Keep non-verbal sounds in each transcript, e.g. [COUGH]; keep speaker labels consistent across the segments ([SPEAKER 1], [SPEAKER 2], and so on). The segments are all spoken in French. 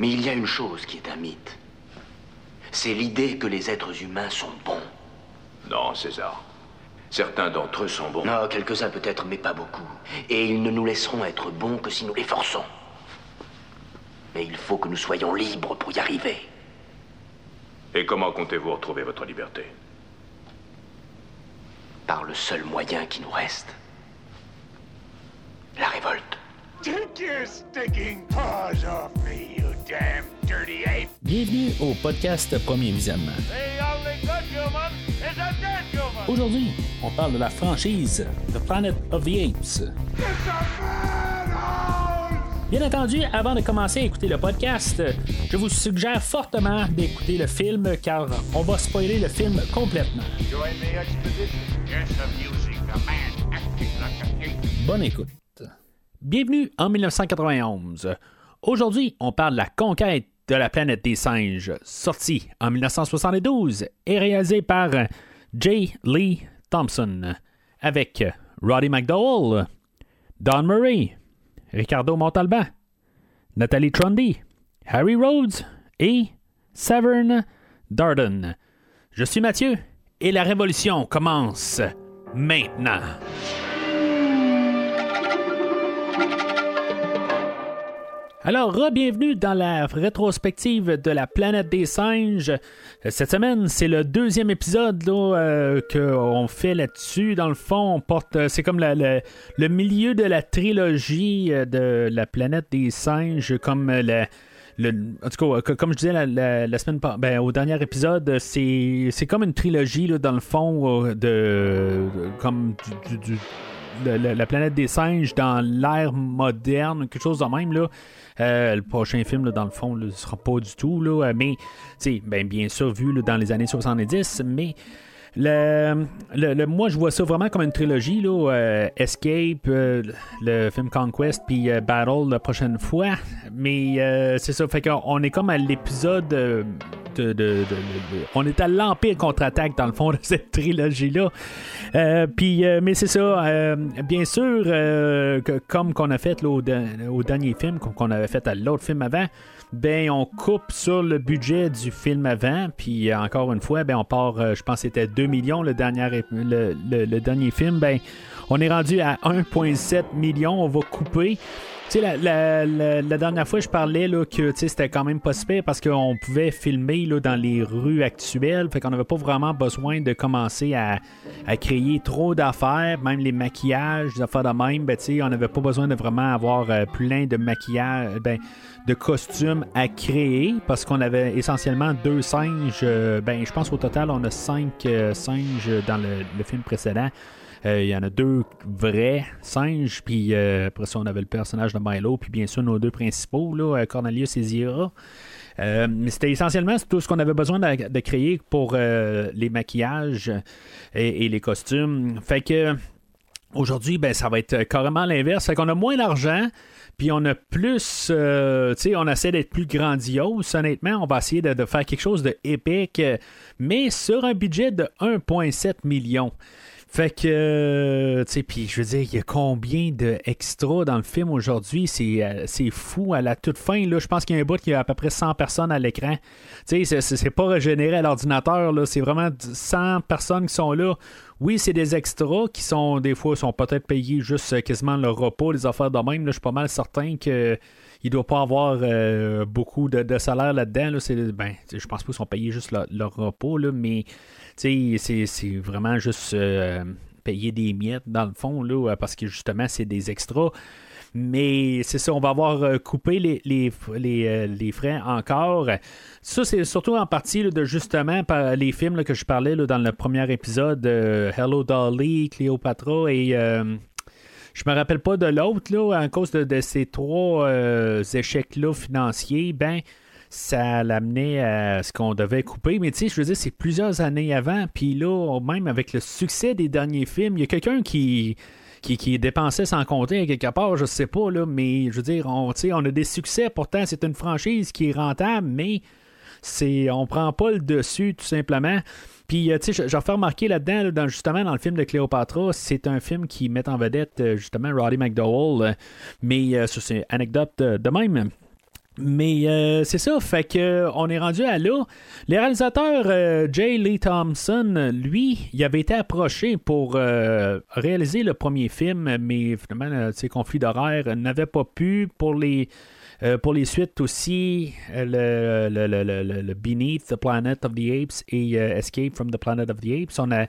[SPEAKER 1] Mais il y a une chose qui est un mythe. C'est l'idée que les êtres humains sont bons.
[SPEAKER 2] Non, César. Certains d'entre eux sont bons.
[SPEAKER 1] Non, quelques-uns peut-être, mais pas beaucoup. Et ils ne nous laisseront être bons que si nous les forçons. Mais il faut que nous soyons libres pour y arriver.
[SPEAKER 2] Et comment comptez-vous retrouver votre liberté?
[SPEAKER 1] Par le seul moyen qui nous reste. La révolte.
[SPEAKER 3] Bienvenue au podcast Premier Visionnement. Aujourd'hui, on parle de la franchise The Planet of the Apes. Bien entendu, avant de commencer à écouter le podcast, je vous suggère fortement d'écouter le film car on va spoiler le film complètement. Bonne écoute. Bienvenue en 1991. Aujourd'hui, on parle de la conquête de la planète des singes, sorti en 1972 et réalisé par J. Lee Thompson, avec Roddy McDowell, Don Murray, Ricardo Montalban, Nathalie Trundy, Harry Rhodes et Severn Darden. Je suis Mathieu et la révolution commence maintenant. Alors, bienvenue dans la rétrospective de la planète des singes. Cette semaine, c'est le deuxième épisode euh, qu'on fait là-dessus. Dans le fond, on porte, c'est comme le milieu de la trilogie euh, de la planète des singes, comme le, en tout cas, comme je disais la, semaine ben, au dernier épisode, c'est, comme une trilogie là, dans le fond euh, de, comme du, la, planète des singes dans l'ère moderne, quelque chose de même là. Euh, le prochain film, dans le fond, ne sera pas du tout, là, euh, mais ben, bien sûr, vu dans les années 70, mais le, le, moi, je vois ça vraiment comme une trilogie. Là, euh, Escape, le film Conquest, puis Battle la prochaine fois. Mais c'est ça, fait qu'on est comme à l'épisode de, on est à l'Empire contre-attaque dans le fond [LAUGHS] de cette trilogie-là. Euh, puis, euh, mais c'est ça, euh, bien sûr, que, comme qu'on a fait au, dernier film, comme qu'on avait fait à l'autre film avant, ben on coupe sur le budget du film avant, puis encore une fois, ben on part, je pense c'était 2 millions le dernier, le dernier film, ben on est rendu à 1,7 million, on va couper. Sais, la, dernière fois, je parlais là, que c'était quand même pas super parce qu'on pouvait filmer là, dans les rues actuelles. Fait qu'on n'avait pas vraiment besoin de commencer à, créer trop d'affaires, même les maquillages, des affaires de même. Ben, on n'avait pas besoin de vraiment avoir euh, plein de maquillages, ben, de costumes à créer parce qu'on avait essentiellement deux singes. Euh, ben, je pense au total, on a cinq euh, singes dans le film précédent. Euh, il y en a deux vrais singes, puis euh, après ça, on avait le personnage de Milo, puis bien sûr nos deux principaux, là, euh, Cornelius et Zira. mais c'était essentiellement tout ce qu'on avait besoin de, créer pour les maquillages et, les costumes. Fait que aujourd'hui, ben, ça va être carrément l'inverse. Fait qu'on a moins d'argent, puis on a plus, tu sais, on essaie d'être plus grandiose. Honnêtement, on va essayer de, faire quelque chose de épique, mais sur un budget de 1,7 million. Fait que, euh, tu sais, puis je veux dire, il y a combien d'extras dans le film aujourd'hui? C'est, euh, c'est fou. À la toute fin, là, je pense qu'il y a un bout qui a à peu près 100 personnes à l'écran. Tu sais, c'est, pas régénéré à l'ordinateur, là. C'est vraiment 100 personnes qui sont là. Oui, c'est des extras qui sont, des fois, sont peut-être payés juste euh, quasiment le repas, les affaires de même. Là, je suis pas mal certain que il doit pas avoir beaucoup de, salaire là-dedans. Là. Ben, je pense pas qu'ils sont payés juste leur, repas, là, mais c'est vraiment juste euh, payer des miettes dans le fond, là, parce que justement, c'est des extras. Mais c'est ça, on va avoir euh, coupé les, euh, frais encore. Ça, c'est surtout en partie de justement par les films que je parlais dans le premier épisode, Hello Dolly, Cléopatra et je me rappelle pas de l'autre, à cause de, de ces trois échecs-là financiers, ben ça l'amenait à ce qu'on devait couper. Mais tu sais, je veux dire, c'est plusieurs années avant. Puis là, même avec le succès des derniers films, il y a quelqu'un qui, dépensait sans compter quelque part, je sais pas, là, mais je veux dire, on, on a des succès. Pourtant, c'est une franchise qui est rentable, mais c'est on prend pas le dessus, tout simplement. Puis, euh, tu sais, j'ai fait remarquer là-dedans, dans, justement, dans le film de Cléopatra, c'est un film qui met en vedette, euh, justement, Roddy McDowell. Euh, mais, c'est une anecdote de même. Mais euh, c'est ça, fait que on est rendu à là. Le réalisateur euh, J. Lee Thompson, lui, il avait été approché pour euh, réaliser le premier film, mais finalement, ses conflits d'horaire n'avaient pas pu pour les. Pour les suites aussi, le, le, le, le, Beneath the Planet of the Apes et Escape from the Planet of the Apes, on a,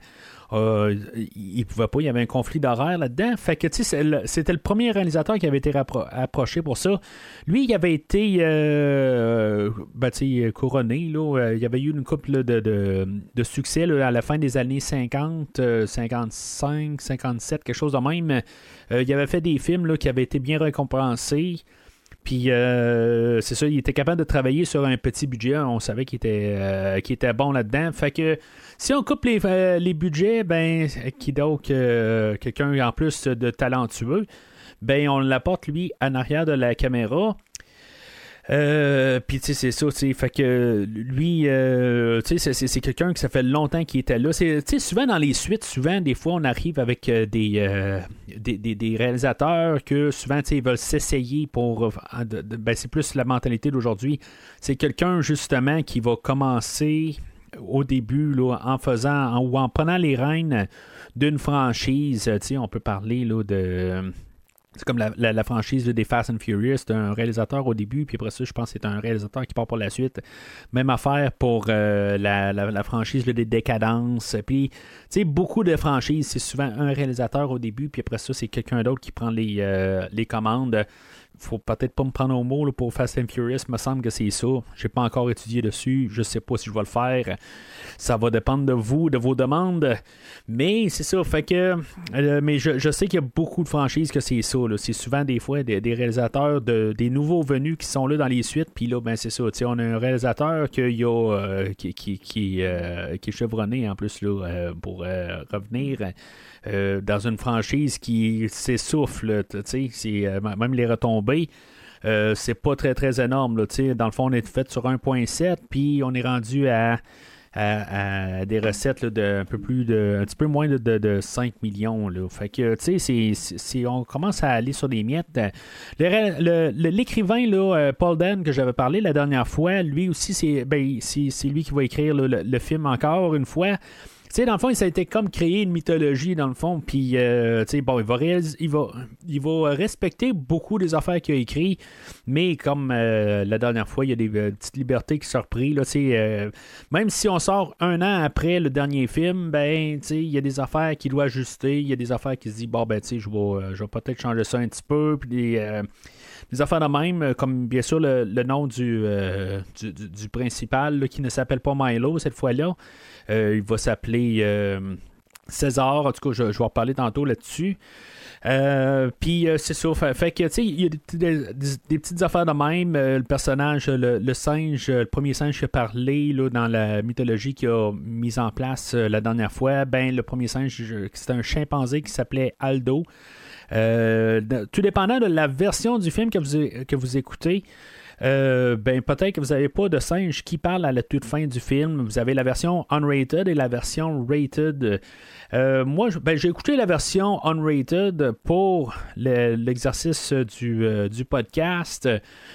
[SPEAKER 3] euh, il pouvait pas, il y avait un conflit d'horaire là-dedans. Fait que, tu sais, c'était le premier réalisateur qui avait été approché pour ça. Lui, il avait été euh, ben, couronné. Là. Euh, il avait eu une couple de, de, succès à la fin des années 50, 55, 57, quelque chose de même. il avait fait des films là, qui avaient été bien récompensés. Puis c'est ça, il était capable de travailler sur un petit budget. On savait qu'il était, était bon là-dedans. Fait que si on coupe les, euh, les budgets, ben, qui donc euh, quelqu'un en plus de talentueux, ben, on l'apporte lui en arrière de la caméra. Euh, puis tu sais c'est ça tu fait que lui tu sais c'est quelqu'un qui ça fait longtemps qu'il était là tu sais souvent dans les suites souvent des fois on arrive avec des, des, réalisateurs que souvent tu sais ils veulent s'essayer pour ben, c'est plus la mentalité d'aujourd'hui c'est quelqu'un justement qui va commencer au début, là, en faisant ou en prenant les rênes d'une franchise. On peut parler là, de. C'est comme la, franchise des Fast and Furious. C'est un réalisateur au début, puis après ça, je pense que c'est un réalisateur qui part pour la suite. Même affaire pour euh, la, franchise des Décadences. Puis, tu sais, beaucoup de franchises, c'est souvent un réalisateur au début, puis après ça, c'est quelqu'un d'autre qui prend les, euh, les commandes faut peut-être pas me prendre au mot pour Fast and Furious, me semble que c'est ça. J'ai pas encore étudié dessus, je sais pas si je vais le faire. Ça va dépendre de vous, de vos demandes. Mais c'est ça, fait que. Euh, mais je, sais qu'il y a beaucoup de franchises que c'est ça. C'est souvent des fois des, réalisateurs, de, des nouveaux venus qui sont là dans les suites. Puis là, ben c'est ça. On a un réalisateur euh, qui, euh, qui, est chevronné en plus là, pour revenir. Euh, dans une franchise qui s'essouffle, euh, même les retombées. Euh, c'est pas très très énorme. Dans le fond, on est fait sur 1.7, puis on est rendu à, des recettes de un peu plus de un petit peu moins de, 5 millions. Fait que sais, on commence à aller sur des miettes. L'écrivain Paul Dan que j'avais parlé la dernière fois, lui aussi, c'est ben, lui qui va écrire le, film encore une fois sais, dans le fond, ça a été comme créer une mythologie, dans le fond. Puis, euh, bon, il va, il, va, il va respecter beaucoup des affaires qu'il a écrites, mais comme euh, la dernière fois, il y a des euh, petites libertés qui sont reprises. Là, euh, même si on sort un an après le dernier film, ben, il y a des affaires qu'il doit ajuster. Il y a des affaires qui se disent, bon, ben, tu sais, je vais, vais peut-être changer ça un petit peu. Puis des affaires de même, comme bien sûr le, nom du, du, principal qui ne s'appelle pas Milo cette fois-là. Euh, il va s'appeler euh, César. En tout cas, je, vais en parler tantôt là-dessus. Euh, puis c'est ça, fait, que tu sais, il y a des, petites affaires de même. le personnage, le, singe, le premier singe qui a parlé là, dans la mythologie qui a mis en place la dernière fois, ben le premier singe, c'était un chimpanzé qui s'appelait Aldo. Tout dépendant de la version du film que vous, que vous écoutez, euh, ben peut-être que vous n'avez pas de singe qui parle à la toute fin du film. Vous avez la version unrated et la version rated. Euh, moi, ben, j'ai écouté la version unrated pour l'exercice du, euh, du, podcast,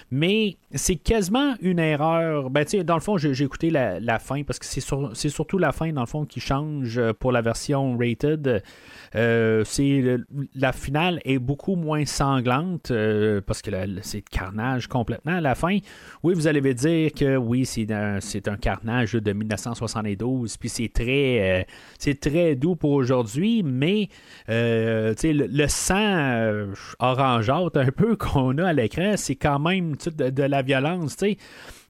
[SPEAKER 3] mais c'est quasiment une erreur. Ben, dans le fond, j'ai écouté la, fin parce que c'est surtout la fin, dans le fond, qui change pour la version rated. Euh, la finale est beaucoup moins sanglante parce que c'est carnage complètement à la fin. Oui, vous allez dire que oui, c'est un, un carnage de 1972, puis c'est très, c'est très doux pour aujourd'hui, mais le, le, sang orangeâtre un peu [LAUGHS] qu'on a à l'écran, c'est quand même de, la violence,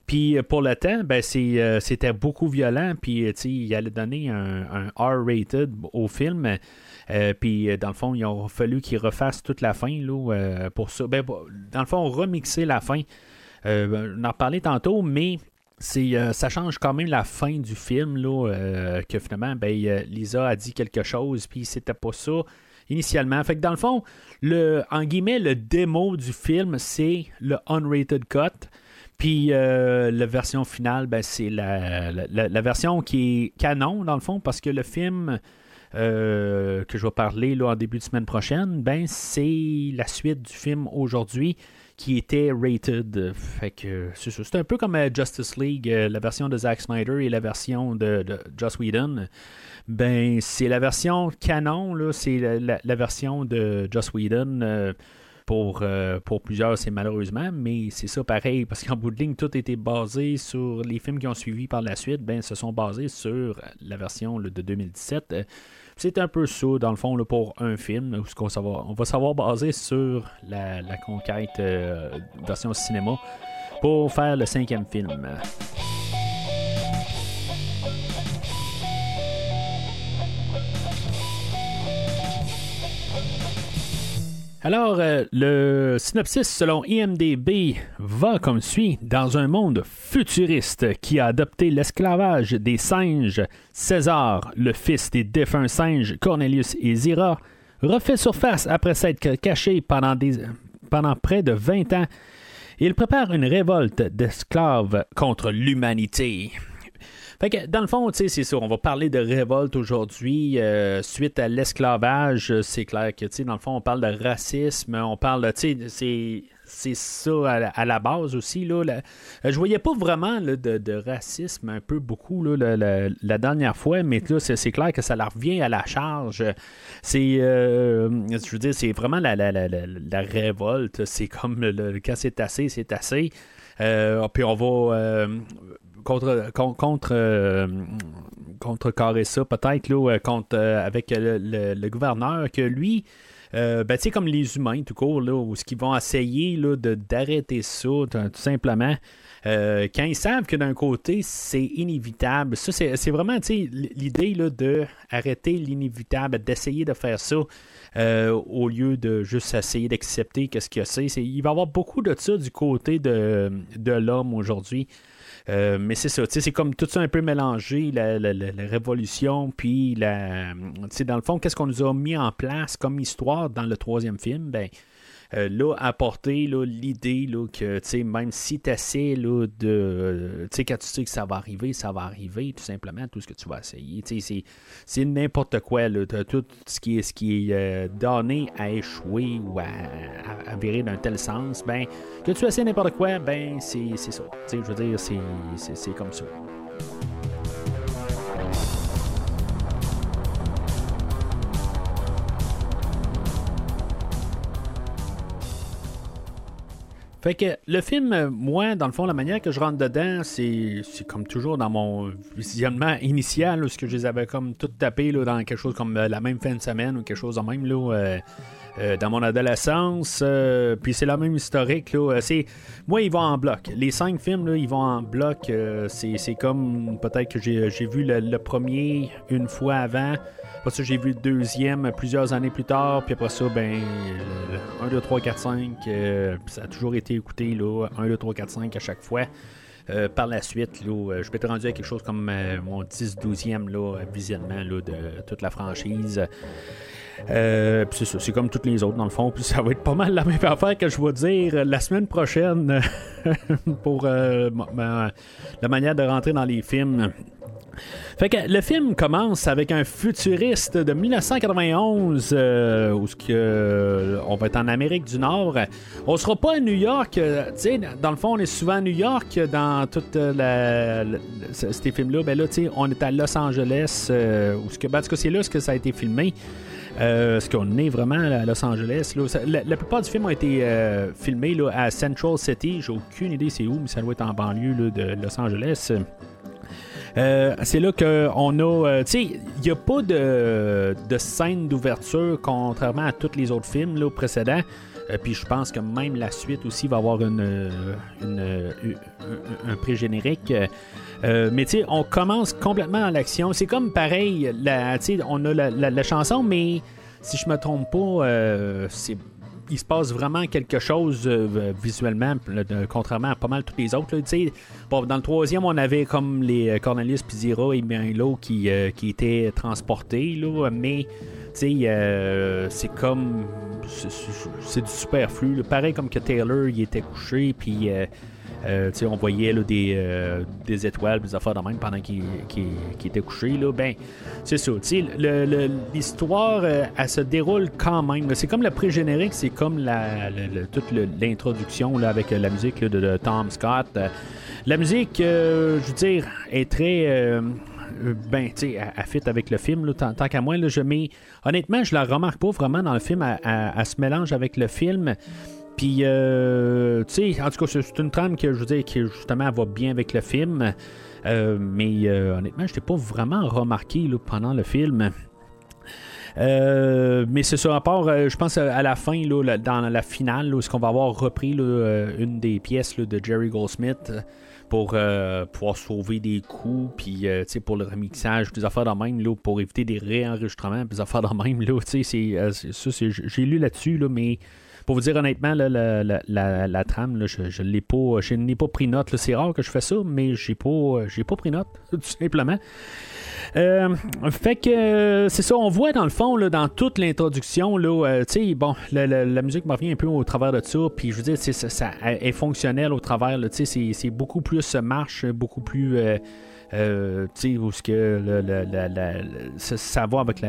[SPEAKER 3] Puis pour le temps, ben c'était beaucoup violent. Puis il allait donner un, R-rated au film. Euh, puis, euh, dans le fond, il a fallu qu'ils refassent toute la fin là, euh, pour ça. Ben, dans le fond, remixer la fin. on en parlait tantôt, mais c'est ça change quand même la fin du film là, que finalement ben, Lisa a dit quelque chose puis c'était pas ça initialement fait que dans le fond le en guillemets le démo du film c'est le unrated cut puis la version finale ben, c'est la, la, version qui est canon dans le fond parce que le film euh, que je vais parler là, en début de semaine prochaine, ben, c'est la suite du film aujourd'hui. Qui était rated. Fait que c'est. C'est un peu comme Justice League, la version de Zack Snyder et la version de, Joss Whedon. Ben, c'est la version canon, là, c'est la, version de Joss Whedon. Pour, pour, plusieurs, c'est malheureusement, mais c'est ça pareil, parce qu'en bout de ligne, tout était basé sur les films qui ont suivi par la suite, ben, se sont basés sur la version de 2017. C'est un peu ça, dans le fond, pour un film, où on, on va savoir baser sur la, conquête euh, version cinéma pour faire le cinquième film. Alors, euh, le synopsis selon IMDB va comme suit. Dans un monde futuriste qui a adopté l'esclavage des singes, César, le fils des défunts singes Cornelius et Zira, refait surface après s'être caché pendant, pendant près de 20 ans. Il prépare une révolte d'esclaves contre l'humanité. Fait que, dans le fond, c'est ça. On va parler de révolte aujourd'hui euh, suite à l'esclavage. C'est clair que, dans le fond, on parle de racisme. On parle, tu sais, c'est ça à la, base aussi. Là, euh, je voyais pas vraiment de, racisme un peu beaucoup là, la, dernière fois, mais là, c'est clair que ça leur revient à la charge. C'est, euh, je veux dire, c'est vraiment la, révolte. C'est comme le, quand c'est assez, c'est assez. puis on va contre, contre, euh, ça, peut-être, là, euh, contre, euh, avec le, gouverneur, que lui, ben, tu sais, comme les humains, tout court, là, où ce qu'ils vont essayer là, de, d'arrêter ça, tout simplement. quand ils savent que d'un côté, c'est inévitable. Ça, c'est, vraiment l'idée là, de arrêter l'inévitable, d'essayer de faire ça au lieu de juste essayer d'accepter qu'est-ce que c'est. Il va y avoir beaucoup de ça du côté de, de l'homme aujourd'hui. Euh, mais c'est ça, c'est comme tout ça un peu mélangé, la, révolution, puis la, dans le fond, qu'est-ce qu'on nous a mis en place comme histoire dans le troisième film? Ben, euh, là, apporter l'idée que même si tu essaies là, de. Tu sais, quand tu sais que ça va arriver, ça va arriver, tout simplement, tout ce que tu vas essayer. C'est n'importe quoi. Là, tout ce qui est, ce qui est euh, donné à échouer ou à, virer d'un tel sens, ben, que tu essaies n'importe quoi, ben, c'est ça. Je veux dire, c'est comme ça. Fait que le film, moi, dans le fond, la manière que je rentre dedans, c'est, comme toujours dans mon visionnement initial, où que je les avais comme tout tapé là, dans quelque chose comme euh, la même fin de semaine ou quelque chose de même là. Euh, euh, dans mon adolescence, puis c'est la même historique. Là, c'est, moi, ils vont en bloc. Les cinq films, là, ils vont en bloc. c'est, comme peut-être que j'ai, vu le, premier une fois avant. Après ça, j'ai vu le deuxième plusieurs années plus tard. Puis après ça, ben, 1, 2, 3, 4, 5, ça a toujours été écouté, là, 1, 2, 3, 4, 5 à chaque fois. Euh, par la suite, là, euh, je être rendu à quelque chose comme euh, mon 10-12e visionnement là, de toute la franchise. c'est comme toutes les autres dans le fond. Ça va être pas mal la même [LAUGHS] affaire que je vais dire la semaine prochaine [LAUGHS] pour la manière de rentrer dans les films. Fait que le film commence avec un futuriste de 1991 euh, où euh, on va être en Amérique du Nord. On sera pas à New York. Euh, dans le fond, on est souvent à New York dans toute la, ces films-là. Ben là, on est à Los Angeles. où ce que, ben, c'est là ce que ça a été filmé. Euh, ce qu'on est vraiment à Los Angeles. la, plupart du film a été filmé là, à Central City. J'ai aucune idée c'est où, mais ça doit être en banlieue de Los Angeles. Euh, c'est là qu'on a. Euh, tu sais, il n'y a pas de, scène d'ouverture, contrairement à tous les autres films là, précédents. Euh, puis je pense que même la suite aussi va avoir une, un pré-générique. mais tu sais, on commence complètement à l'action. C'est comme pareil, la, on a la, la, chanson, mais si je me trompe pas, c'est il se passe vraiment quelque chose euh, visuellement, contrairement à pas mal tous les autres. dans le troisième, on avait comme les euh, Cornelius Pizira et Milo qui, euh, qui étaient transportés, là, mais c'est comme. C'est du superflu. Pareil comme que Taylor, il était couché, puis. Euh, on voyait des, euh, des, étoiles, des affaires de même pendant qu'il était couché. Là. Ben, c'est ça. L'histoire, euh, elle se déroule quand même. C'est comme le pré-générique, c'est comme la, toute l'introduction avec la musique de, Tom Scott. la musique, je veux dire, est très ben, tu sais, elle, fit avec le film, tant, qu'à moi, là, je mets... Honnêtement, je la remarque pas vraiment dans le film, elle, se mélange avec le film. Puis, euh, tu sais, en tout cas, c'est une trame que je veux dire qui justement va bien avec le film. Euh, mais euh, honnêtement, je n'ai pas vraiment remarqué pendant le film. mais c'est ça, part, je pense à la fin, là, dans la finale, où est-ce qu'on va avoir repris une des pièces de Jerry Goldsmith pour pouvoir sauver des coups, puis pour le remixage, des affaires de même, là, pour éviter des réenregistrements, des affaires de même. Là, c'est, ça, j'ai lu là-dessus, là, mais pour vous dire honnêtement, la, trame, je, je l'ai pas, n'ai pas pris note. C'est rare que je fais ça, mais j'ai pas, j'ai pas pris note, [LAUGHS] tout simplement. Euh, fait que euh, c'est ça, on voit dans le fond, là, dans toute l'introduction, là, euh, tu sais, bon, la, musique me revient un peu au travers de ça, puis je veux dire, ça, ça est fonctionnel au travers, c'est beaucoup plus marche, beaucoup plus. Tu sais, où ce que ça, va avec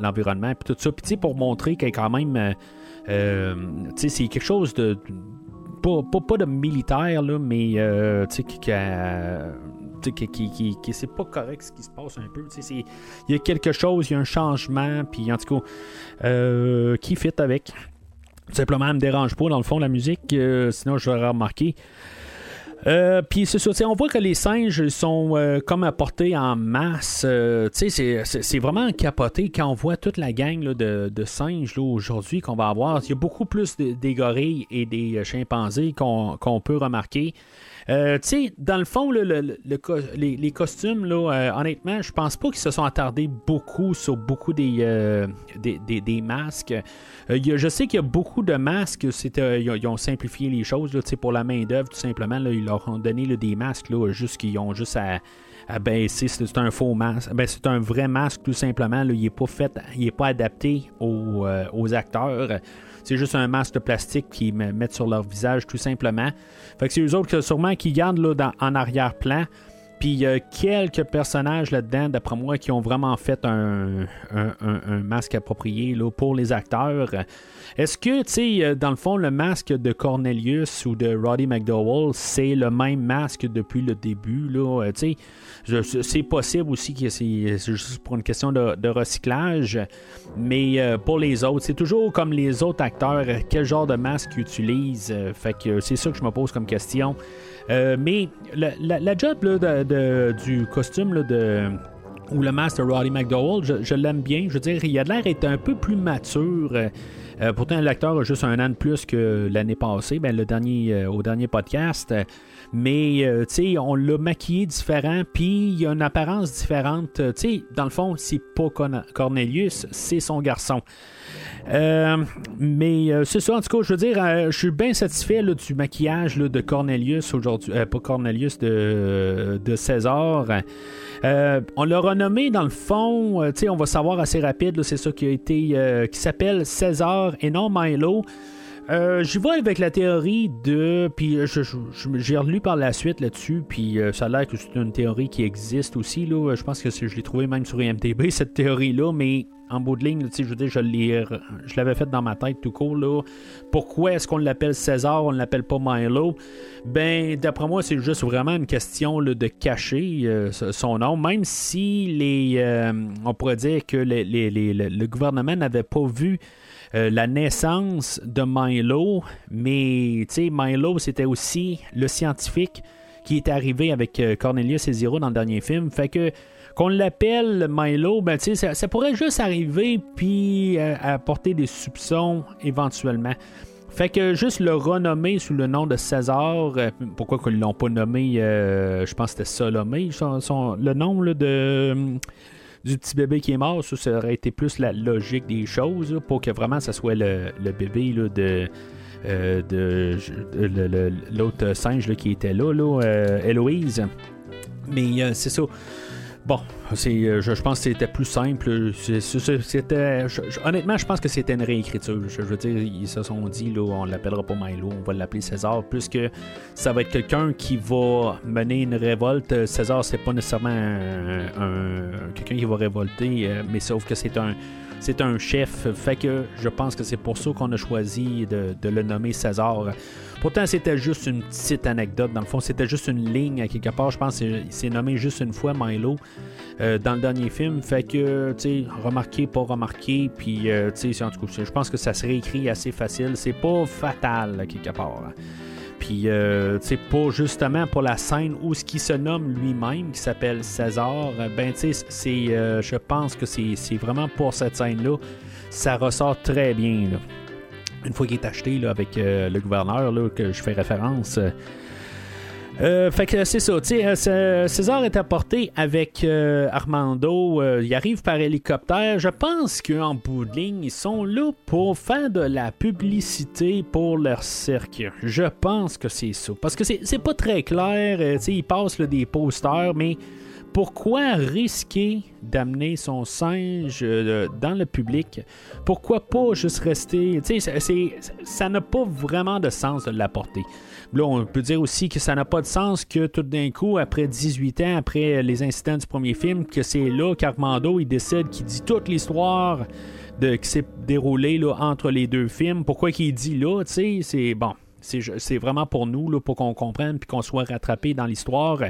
[SPEAKER 3] l'environnement, puis tout ça. Puis, pour montrer y a quand même euh, c'est quelque chose de. Pas, pas, de militaire, là, mais euh, qui, qui, qui, qui c'est pas correct ce qui se passe un peu. Il y a quelque chose, il y a un changement, puis en tout cas, euh, qui fit avec. Tout simplement, elle me dérange pas dans le fond la musique, euh, sinon je vais remarquer. Euh, puis c'est ça, on voit que les singes sont euh, comme apportés en masse. Euh, c'est vraiment capoté quand on voit toute la gang de, singes aujourd'hui qu'on va avoir. Il y a beaucoup plus des gorilles et des chimpanzés qu'on peut remarquer. Euh, tu sais, dans le fond, les, costumes, euh, honnêtement, je pense pas qu'ils se sont attardés beaucoup sur beaucoup des, euh, masques. je sais qu'il y a beaucoup de masques, ils, ont simplifié les choses pour la main-d'œuvre, tout simplement. ils leur ont donné des masques là, juste qu'ils ont juste à baisser. C'est un faux masque. Ben, c'est un vrai masque, tout simplement. il n'est pas fait, il est pas adapté aux acteurs. C'est juste un masque de plastique qu'ils mettent sur leur visage, tout simplement. Fait que c'est eux autres sûrement qui gardent là, en arrière-plan. Puis il y a quelques personnages là-dedans, d'après moi, qui ont vraiment fait un, masque approprié là, pour les acteurs. Est-ce que, tu sais, euh, dans le fond, le masque de Cornelius ou de Roddy McDowell, c'est le même masque depuis le début? Là, euh, tu sais, c'est possible aussi que c'est juste pour une question de, recyclage, mais euh, pour les autres, c'est toujours comme les autres acteurs, quel genre de masque ils utilisent. fait que c'est ça que je me pose comme question. mais la, job du costume de ou le masque de Roddy McDowell, je, l'aime bien. Je veux dire, il a l'air d'être un peu plus mature. Euh, pourtant, l'acteur a juste un an de plus que l'année passée, ben, le dernier, euh, au dernier podcast. Mais, euh, tu sais, on l'a maquillé différent, puis il a une apparence différente. Tu sais, dans le fond, c'est pas Cornelius, c'est son garçon. Mais c'est ça, en tout cas, je veux dire, je suis bien satisfait du maquillage de Cornelius aujourd'hui, pas Cornelius de, de César. Euh, on l'a renommé dans le fond, euh, on va savoir assez rapide, c'est ça qui a été euh, qui s'appelle César et non Milo. J'y vais avec la théorie de. Puis j'ai relu par la suite là-dessus, puis ça a l'air que c'est une théorie qui existe aussi. Là. Je pense que je l'ai trouvé même sur IMDB, [LAUGHS] cette théorie-là, mais en bout de ligne, je veux dire, je, l'avais fait dans ma tête tout court. Là. Pourquoi est-ce qu'on l'appelle César, on ne l'appelle pas Milo? Ben, d'après moi, c'est juste vraiment une question de cacher euh, son nom, même si les, euh, on pourrait dire que le gouvernement n'avait pas vu euh, la naissance de Milo, mais Milo, c'était aussi le scientifique qui est arrivé avec Cornelius et Zero dans le dernier film. Fait que qu'on l'appelle Milo, ben, ça, ça pourrait juste arriver puis euh, apporter des soupçons éventuellement. Fait que juste le renommer sous le nom de César, euh, pourquoi qu'ils l'ont pas nommé, euh, je pense que c'était Salomé, le nom de, du petit bébé qui est mort, ça, aurait été plus la logique des choses, pour que vraiment ça soit le, bébé de, de, l'autre singe qui était là, là Héloïse. Mais c'est ça. Bon, c'est, je, pense que c'était plus simple. C'était, honnêtement, je pense que c'était une réécriture. Je, veux dire, ils se sont dit, là, on l'appellera pas Milo, on va l'appeler César, plus que ça va être quelqu'un qui va mener une révolte. César, c'est pas nécessairement un, quelqu'un qui va révolter, euh, mais sauf que c'est un c'est un chef. Fait que je pense que c'est pour ça qu'on a choisi de, le nommer César. Pourtant, c'était juste une petite anecdote. Dans le fond, c'était juste une ligne à quelque part. Je pense que c'est nommé juste une fois Milo euh, dans le dernier film. Fait que, tu sais, remarqué, pas remarqué. Puis, euh, tu sais, en tout cas, je pense que ça serait écrit assez facile. C'est pas fatal à quelque part. Puis, euh, tu sais, pas justement pour la scène où ce qui se nomme lui-même, qui s'appelle César, ben, tu sais, c'est, euh, je pense que c'est vraiment pour cette scène-là, ça ressort très bien. Une fois qu'il est acheté avec euh, le gouverneur, là, que je fais référence. Euh, fait que c'est ça, sais, César est apporté avec Armando. il arrive par hélicoptère. Je pense qu'en bout de ligne, ils sont là pour faire de la publicité pour leur cirque. Je pense que c'est ça. Parce que c'est pas très clair. sais, ils passent des posters, mais pourquoi risquer d'amener son singe euh, dans le public? Pourquoi pas juste rester... Tu sais, ça n'a pas vraiment de sens de l'apporter. On peut dire aussi que ça n'a pas de sens que tout d'un coup, après 18 ans, après les incidents du premier film, que c'est là qu'Armando, il décide qu'il dit toute l'histoire de, qui s'est déroulée entre les deux films. Pourquoi qu'il dit là, tu sais, c'est bon. C'est vraiment pour nous, là, pour qu'on comprenne puis qu'on soit rattrapé dans l'histoire.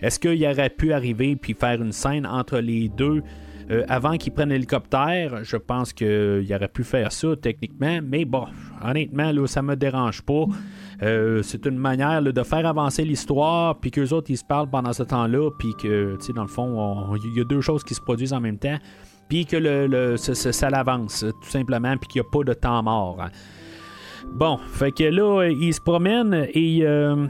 [SPEAKER 3] Est-ce qu'il aurait pu arriver puis faire une scène entre les deux euh, avant qu'ils prennent l'hélicoptère? Je pense qu'il aurait pu faire ça techniquement, mais bon, honnêtement, là, ça me dérange pas. Euh, c'est une manière de faire avancer l'histoire, puis qu'eux autres, ils se parlent pendant ce temps-là, puis que, tu sais, dans le fond, il y a deux choses qui se produisent en même temps, puis que le, ça, l'avance, tout simplement, puis qu'il n'y a pas de temps mort. Bon, fait que là, ils se promènent et... Euh,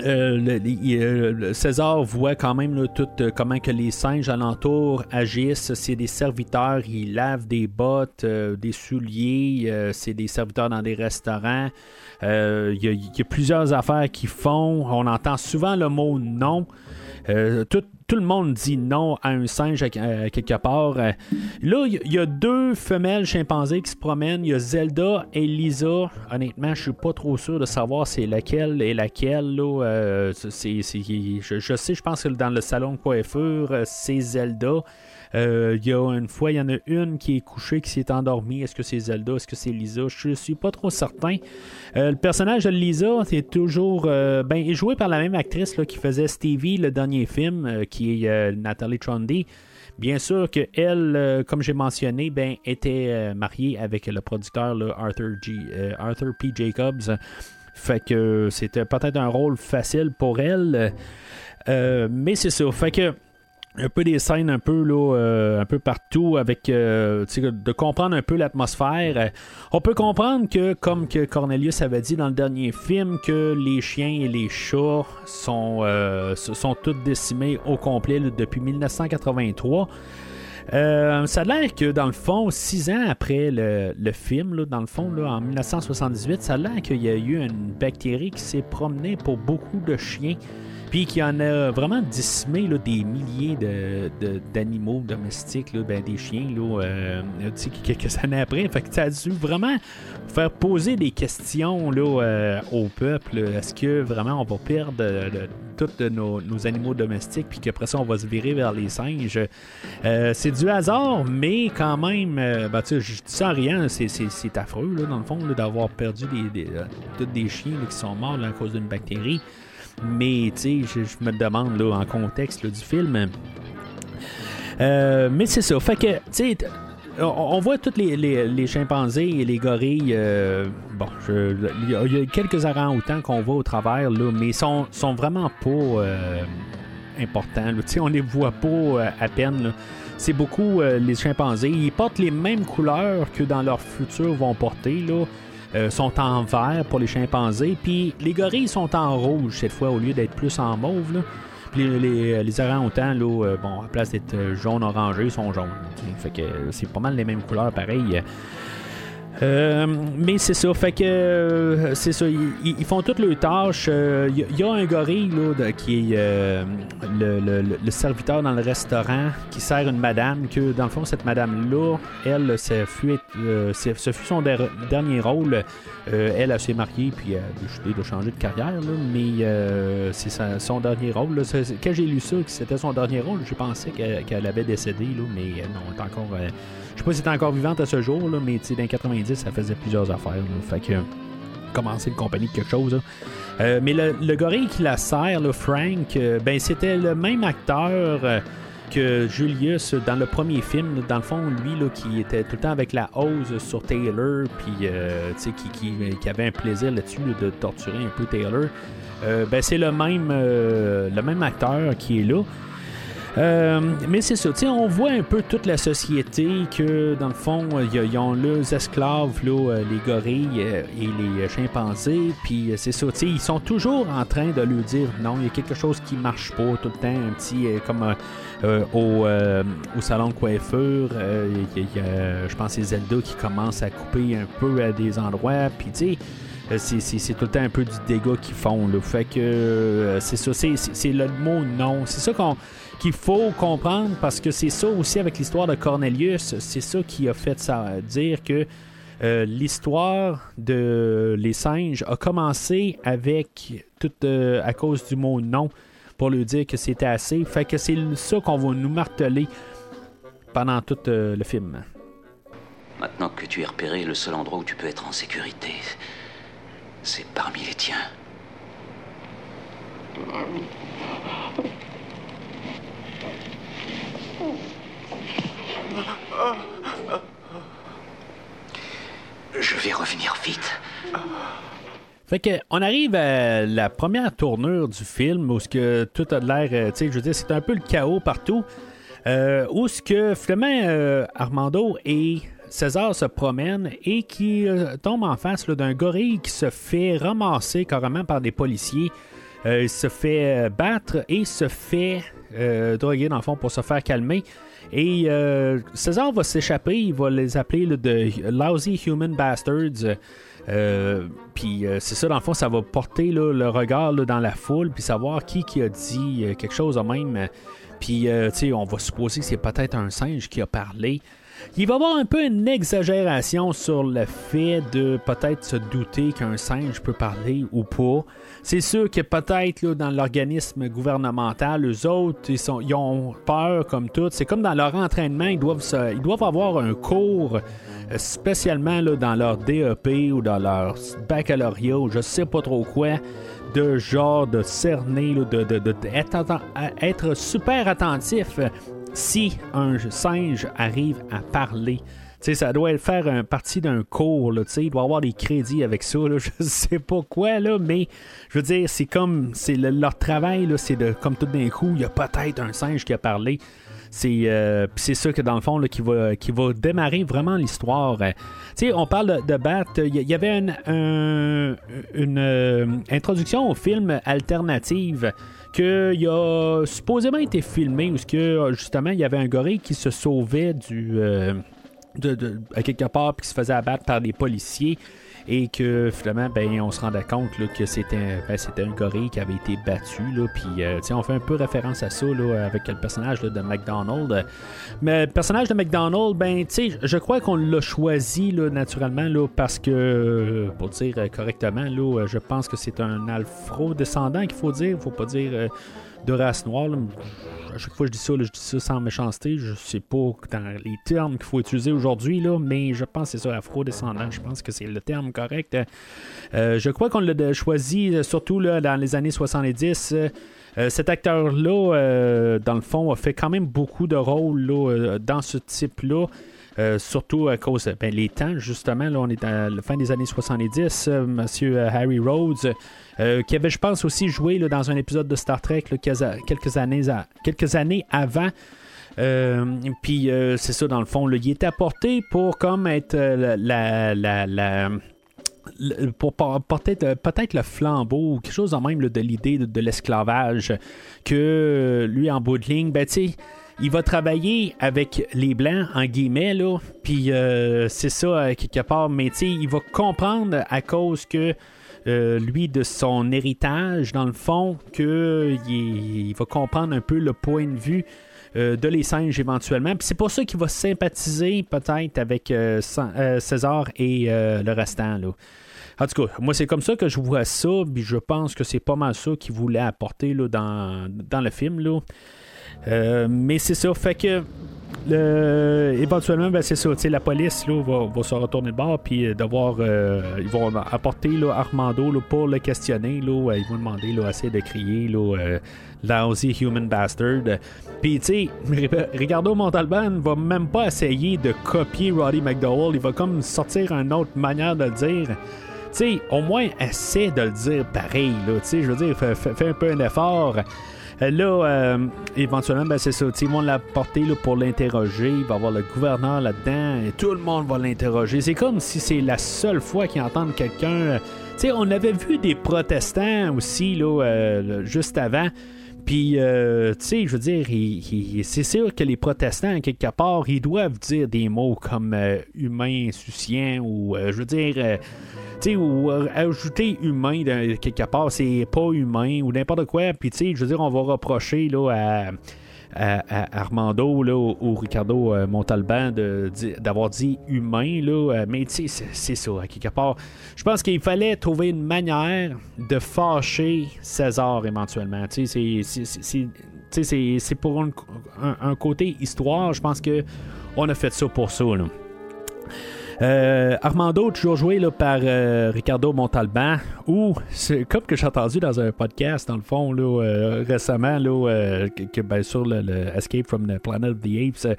[SPEAKER 3] euh, César voit quand même tout euh, comment que les singes alentour agissent. C'est des serviteurs, ils lavent des bottes, euh, des souliers, c'est des serviteurs dans des restaurants. Il y, y, a plusieurs affaires qu'ils font. On entend souvent le mot non. tout, tout le monde dit non à un singe euh, quelque part. Euh, là, il y, a deux femelles chimpanzés qui se promènent. Il y a Zelda et Lisa. Honnêtement, je suis pas trop sûr de savoir c'est laquelle et laquelle. Là, euh, je, sais, je pense que dans le salon de coiffure, c'est Zelda. Euh, il y a une fois, il y en a une qui est couchée, qui s'est endormie. Est-ce que c'est Zelda? Est-ce que c'est Lisa? Je suis pas trop certain. Euh, le personnage de Lisa, c'est toujours. Euh, ben, est joué par la même actrice qui faisait Stevie, le dernier film, qui est Natalie Trondy. Bien sûr que elle, comme j'ai mentionné, ben, était mariée avec le producteur Arthur, G, Arthur P. Jacobs. Fait que c'était peut-être un rôle facile pour elle. mais c'est ça. Fait que un peu des scènes un peu euh, un peu partout avec euh, de comprendre un peu l'atmosphère. On peut comprendre que comme Cornelius avait dit dans le dernier film que les chiens et les chats sont euh, tous décimés au complet depuis 1983. ça a l'air que dans le fond, six ans après le, film, là, dans le fond, en 1978, ça a l'air qu'il y a eu une bactérie qui s'est promenée pour beaucoup de chiens puis qu'il y en a vraiment décimé des milliers d'animaux domestiques, ben, des chiens, euh, [LAUGHS] quelques années après. Fait que ça a dû vraiment faire poser des questions là, euh, au peuple. Est-ce que vraiment on va perdre euh, tous nos, animaux domestiques, puis qu'après ça, on va se virer vers les singes? c'est du hasard, mais quand même, ben, je dis ça rien, c'est affreux, dans le fond, d'avoir perdu des, tous des chiens qui sont morts à cause d'une bactérie. Mais, tu sais, je, me demande, là, en contexte du film. Euh, mais c'est ça. Fait que, tu sais, on, voit tous les, chimpanzés et les gorilles. Euh, bon, il y, a quelques orang-outans qu'on voit au travers, là, mais ils sont, sont vraiment pas euh, importants. sais, on les voit pas à peine. C'est beaucoup les chimpanzés. Ils portent les mêmes couleurs que dans leur futur vont porter. Là. Euh, sont en vert pour les chimpanzés, puis les gorilles sont en rouge cette fois au lieu d'être plus en mauve. Là. Puis les, les, orang-outans, là, euh, bon, à place d'être jaune-orangé, sont jaunes. Fait que c'est pas mal les mêmes couleurs pareil. Euh, mais c'est ça, fait que euh, c'est ça, ils, font toutes leurs tâches. Il euh, y, a un gorille là, qui est le, serviteur dans le restaurant qui sert une madame, que dans le fond, cette madame-là, elle, ça fut, ce fut son dernier rôle. elle, a s'est mariée puis a décidé de changer de carrière, mais c'est son dernier rôle. Quand j'ai lu ça, que c'était son dernier rôle, j'ai pensé qu'elle avait décédé, là, mais non, elle est encore je sais pas si elle encore vivante à ce jour, là, mais dans les 90, ça faisait plusieurs affaires. fait que commencer une compagnie de quelque chose. Euh, mais le, le, gorille qui la sert, le Frank, euh, ben c'était le même acteur euh, que Julius dans le premier film. Dans le fond, lui là, qui était tout le temps avec la hose sur Taylor, puis qui, qui, qui, avait un plaisir là-dessus de torturer un peu Taylor. ben c'est le le même acteur qui est là. Euh, mais c'est ça, on voit un peu toute la société que, dans le fond, ils ont leurs esclaves, là, euh, les gorilles euh, et les chimpanzés, puis c'est ça, ils sont toujours en train de lui dire non, il y a quelque chose qui marche pas tout le temps, un petit, comme au, au, salon de coiffure, je pense c'est Zelda qui commence à couper un peu à des endroits, puis tu sais, c'est tout le temps un peu du dégât qu'ils font. Là. Fait que c'est ça, c'est le mot non. C'est ça qu'on qu'il faut comprendre parce que c'est ça aussi avec l'histoire de Cornelius, c'est ça qui a fait ça, dire que euh, l'histoire de les singes a commencé avec tout euh, à cause du mot non pour lui dire que c'était assez. Fait que c'est ça qu'on va nous marteler pendant tout euh, le film.
[SPEAKER 1] Maintenant que tu es repéré, le seul endroit où tu peux être en sécurité, c'est parmi les tiens. Je vais revenir vite.
[SPEAKER 3] Fait que on arrive à la première tournure du film où ce que tout a l'air, euh, tu sais, je veux dire, c'est un peu le chaos partout. Euh, où ce que finalement euh, Armando et César se promènent et qui tombe en face d'un gorille qui se fait ramasser carrément par des policiers. il se fait battre et se fait droguer dans le fond pour se faire calmer. Et euh, César va s'échapper, il va les appeler de Lousy Human Bastards. Euh, puis euh, c'est ça, dans le fond, ça va porter le regard dans la foule, puis savoir qui, qui a dit quelque chose même. Puis, tu sais, on va supposer que c'est peut-être un singe qui a parlé. Il va y avoir un peu une exagération sur le fait de peut-être se douter qu'un singe peut parler ou pas. C'est sûr que peut-être dans l'organisme gouvernemental, eux autres, ils, ont peur comme tout. C'est comme dans leur entraînement, ils doivent, ils doivent avoir un cours euh, spécialement là, dans leur DEP ou dans leur baccalauréat ou je sais pas trop quoi de genre de cerner, de, de, être, super attentif si un singe arrive à parler ça doit faire partie d'un cours, là, il doit avoir des crédits avec ça, là, [LAUGHS] je sais pas quoi, là, mais je veux dire, c'est comme, c'est leur travail, c'est de, comme tout d'un coup, il y a peut-être un singe qui a parlé. C'est, euh, c'est ça que dans le fond là, qui, va, qui va démarrer vraiment l'histoire. Euh, on parle de, Bat. Il y, avait une, euh, introduction au film alternative qui a supposément été filmé où que justement il y avait un gorille qui se sauvait du de, à quelque part, puis qui se faisait abattre par des policiers. Et que finalement, ben, on se rendait compte que c'était, ben, c'était un gorille qui avait été battu. Là, puis euh, on fait un peu référence à ça là, avec le personnage de McDonald. Mais le personnage de McDonald, ben, je crois qu'on l'a choisi là, naturellement là, parce que, euh, pour dire correctement, là, je pense que c'est un afro-descendant qu'il faut dire. Faut pas dire euh, de race noire à chaque fois que je dis ça, je dis ça sans méchanceté. Je sais pas dans les termes qu'il faut utiliser aujourd'hui, là, mais je pense que c'est ça, afro-descendant. Je pense que c'est le terme correct. Euh, je crois qu'on l'a choisi euh, surtout là, dans les années 70. Euh, cet acteur-là, dans le fond, a fait quand même beaucoup de rôles dans ce type-là. surtout à cause ben, les temps, justement. Là, on est à la fin des années 70. Monsieur Harry Rhodes euh, qui avait, je pense, aussi joué dans un épisode de Star Trek quelques, années quelques années avant. Euh, puis euh, c'est ça, dans le fond, il est apporté pour comme être la, la, pour porter peut-être le flambeau ou quelque chose en même de l'idée de, l'esclavage que lui en bout de ligne, ben il va travailler avec les Blancs, en guillemets, là. Puis c'est ça, quelque part. Mais tu il va comprendre à cause que. Lui, de son héritage, dans le fond, qu'il il va comprendre un peu le point de vue de les singes éventuellement. Puis c'est pour ça qu'il va sympathiser peut-être avec César et le restant. Là. En tout cas, moi, c'est comme ça que je vois ça, puis je pense que c'est pas mal ça qu'il voulait apporter là, dans, dans le film. Là. Euh, mais c'est ça, fait que. Éventuellement, ben, c'est ça. La police va, se retourner de bord, puis euh, devoir. Euh, ils vont apporter Armando pour le questionner. Ils vont demander là, assez de crier là, Lousy Human Bastard. Puis, tu sais, Ricardo Montalban va même pas essayer de copier Roddy McDowell. Il va comme sortir une autre manière de le dire au moins, essaie de le dire pareil, je veux dire, fais, un peu un effort. Euh, là, euh, éventuellement, ben, c'est ça. Ils vont l'apporter pour l'interroger. Il va y avoir le gouverneur là-dedans et tout le monde va l'interroger. C'est comme si c'est la seule fois qu'ils entendent quelqu'un. Tu sais, on avait vu des protestants aussi, là, euh, juste avant. Puis, tu sais, je veux dire, c'est sûr que les protestants, quelque part, ils doivent dire des mots comme humain, insouciant, ou, je veux dire, ou euh, ajouter humain quelque part, c'est pas humain ou n'importe quoi. Puis, tu sais, je veux dire, on va reprocher là, à. Armando là, ou, Ricardo euh, Montalban d'avoir dit humain, là, euh, mais tu sais, c'est ça, à quelque part. Je pense qu'il fallait trouver une manière de fâcher César éventuellement. Tu sais, c'est pour un, un, côté histoire, je pense que on a fait ça pour ça. Là. Euh, Armando, toujours joué là, par euh, Ricardo Montalban, ou comme que j'ai entendu dans un podcast, dans le fond, euh, récemment, là, que, ben, sur le, Escape from the Planet of the Apes,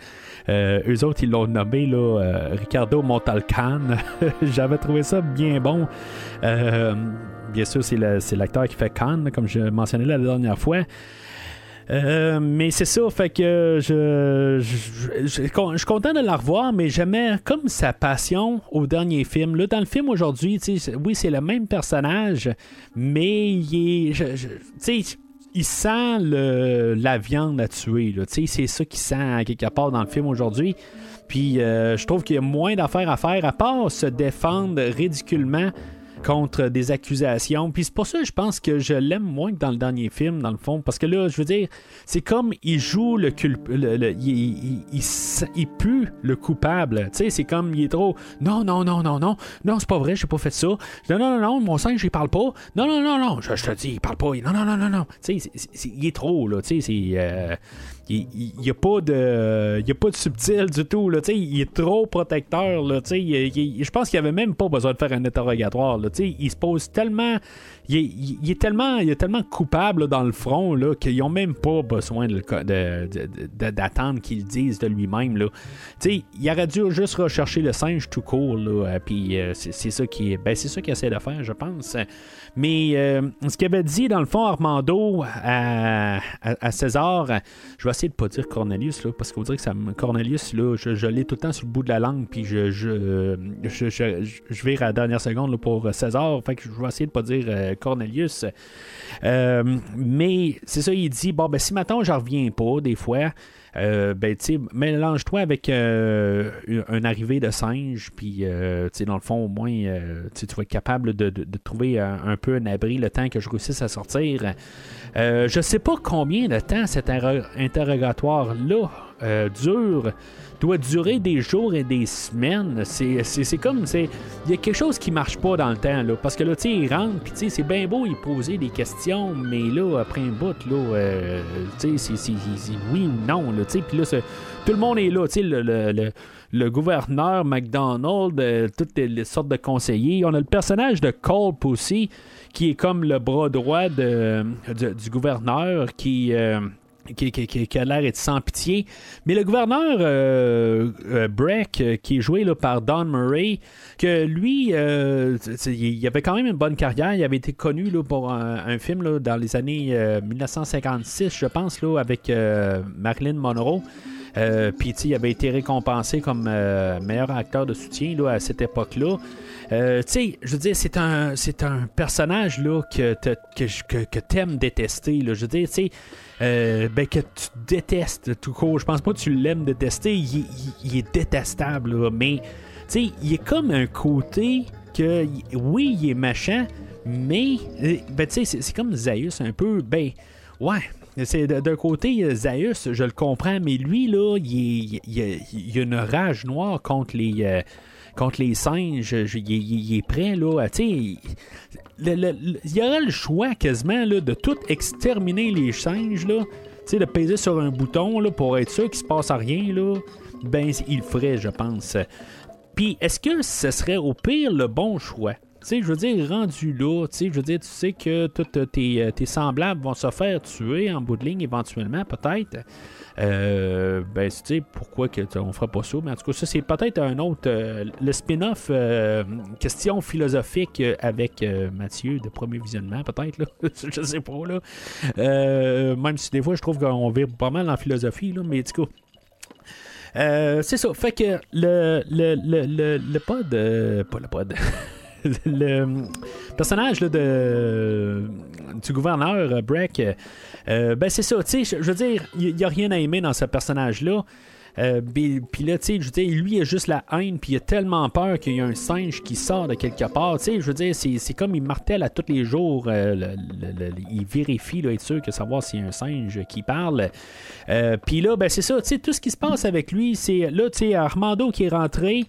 [SPEAKER 3] eux autres, ils l'ont nommé Ricardo Montalcan. [LAUGHS] J'avais trouvé ça bien bon. bien sûr, c'est l'acteur qui fait Khan, comme je mentionnais la dernière fois. Euh, mais c'est ça, fait que je, je, suis content de la revoir, mais j'aimais comme sa passion au dernier film. Là, dans le film aujourd'hui, oui, c'est le même personnage, mais il est. il sent le, la viande à tuer. C'est ça qu'il sent quelque part dans le film aujourd'hui. Puis euh, je trouve qu'il y a moins d'affaires à faire, à part se défendre ridiculement contre des accusations. Puis c'est pour ça que je pense que je l'aime moins que dans le dernier film, dans le fond. Parce que là, je veux dire, c'est comme il joue le culpable. Il, il, pue le coupable. Tu sais, c'est comme il est trop. Non, non, non, non, non. Non, c'est pas vrai, j'ai pas fait ça. Non, non, non, non, mon singe, il parle pas. Non, non, non, non. Je, te dis, il parle pas. Non, non, non, non, non. Tu sais, il est trop, là. Tu sais, c'est. Euh, il n'y a pas de il a pas de subtil du tout là, il est trop protecteur là, je pense qu'il avait même pas besoin de faire un interrogatoire là, il se pose tellement il est, tellement, il est tellement coupable dans le front là, qu'ils n'ont même pas besoin d'attendre qu'il dise de lui-même. Là. il aurait dû juste rechercher le singe tout court. Là, euh, puis euh, c'est, ça ben, c'est ça qu'il essaie de faire, je pense. Mais euh, ce qu'il avait dit, dans le fond, Armando à, César, je vais essayer de pas dire Cornelius, là, parce qu'on dirait que ça Cornelius, là, je, l'ai tout le temps sur le bout de la langue, puis je, je, je, je, vais à la dernière seconde pour César. Fait que je vais essayer de pas dire Cornelius. Euh, mais c'est ça, il dit bon, ben si maintenant je reviens pas, des fois. Euh, ben, tu mélange-toi avec euh, un arrivée de singe, puis, tu dans le fond, au moins, tu vas être capable de, trouver un, peu un abri le temps que je réussisse à sortir. je sais pas combien de temps cet interrogatoire-là dure doit durer des jours et des semaines. C'est comme, il y a quelque chose qui marche pas dans le temps, là, parce que là, tu sais, il rentre, puis tu sais, c'est bien beau, il poser des questions, mais là, après un bout, là, euh, tu sais, c'est oui ou non, là, tu sais, puis là, tout le monde est là, tu sais, le gouverneur McDonald, euh, toutes les, sortes de conseillers. On a le personnage de Culp aussi, qui est comme le bras droit de, du gouverneur, qui, euh, qui, a l'air d'être sans pitié. Mais le gouverneur euh, euh, Breck, euh, qui est joué là, par Don Murray, que lui, il avait quand même une bonne carrière. Il avait été connu là, pour un, film là, dans les années 1956, je pense, là, avec Marilyn Monroe. Puis, il avait été récompensé comme meilleur acteur de soutien là, à cette époque-là. tu sais, je veux dire, c'est un, c'est un personnage là, que, que, que, t'aimes détester. Je veux dire, tu sais, ben, que tu détestes tout court. Je pense pas que tu l'aimes détester. Il, est détestable, mais tu sais, il est comme un côté que, oui, il est machin, mais, ben, tu sais, c'est comme Zaius un peu, ben, ouais. C'est d'un côté, Zaius, je le comprends, mais lui, là, il, a une rage noire contre les, euh, contre les singes. Il, est prêt, là. Tu il y aurait le choix quasiment là, de tout exterminer les singes, là. Tu de peser sur un bouton là, pour être sûr qu'il se passe rien, là. Ben, il le ferait, je pense. Puis, est-ce que ce serait au pire le bon choix? Sais, je veux dire, rendu là, tu sais, je veux dire, tu sais que tous tes, euh, tes, semblables vont se faire tuer en bout de ligne éventuellement, peut-être. Euh, ben, tu sais, pourquoi que on ferait pas ça? Mais en tout cas, ça, c'est peut-être un autre. Euh, le spin-off question philosophique avec Mathieu de premier visionnement, peut-être, là. [LAUGHS] je sais pas, là. même si des fois, je trouve qu'on vire pas mal en philosophie, là, mais du coup. C'est ça. Fait que le, le, le, le, pod. Euh, pas le pod. [LAUGHS] [LAUGHS] le personnage de, du gouverneur Breck, euh, ben c'est ça, tu sais, je veux dire, il n'y a rien à aimer dans ce personnage-là. Euh, puis là, tu sais, je veux dire, lui, il a juste la haine, puis il a tellement peur qu'il y a un singe qui sort de quelque part. Tu sais, je veux dire, c'est comme il martèle à tous les jours. Euh, il vérifie, être sûr que savoir s'il y a un singe qui parle. Euh, puis là, ben c'est ça, tu sais, tout ce qui se passe avec lui, c'est là, tu sais, Armando qui est rentré.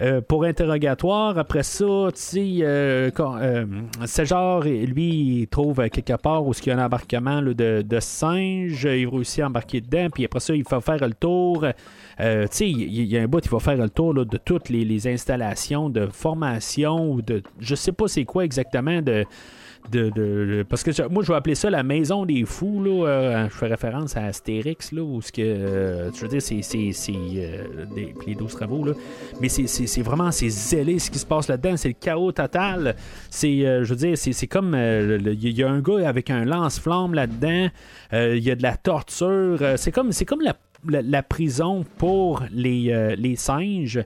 [SPEAKER 3] Euh, pour interrogatoire. Après ça, tu sais, euh, euh genre, lui, il trouve quelque part où il y a un embarquement de, singes. Il réussit à embarquer dedans. Puis après ça, il faut faire le tour. Euh, il y, a un bout, il va faire le tour de toutes les, les, installations de formation ou de. Je sais pas c'est quoi exactement de de, parce que moi je vais appeler ça la maison des fous là euh, je fais référence à Astérix là où ce que euh, je veux dire c'est c'est euh, les 12 travaux là. Mais c'est vraiment c'est zélé ce qui se passe là-dedans c'est le chaos total. C'est je veux dire c'est comme il y a un gars avec un lance-flamme là-dedans il y a de la torture c'est comme c'est comme la la, prison pour les, euh, les singes.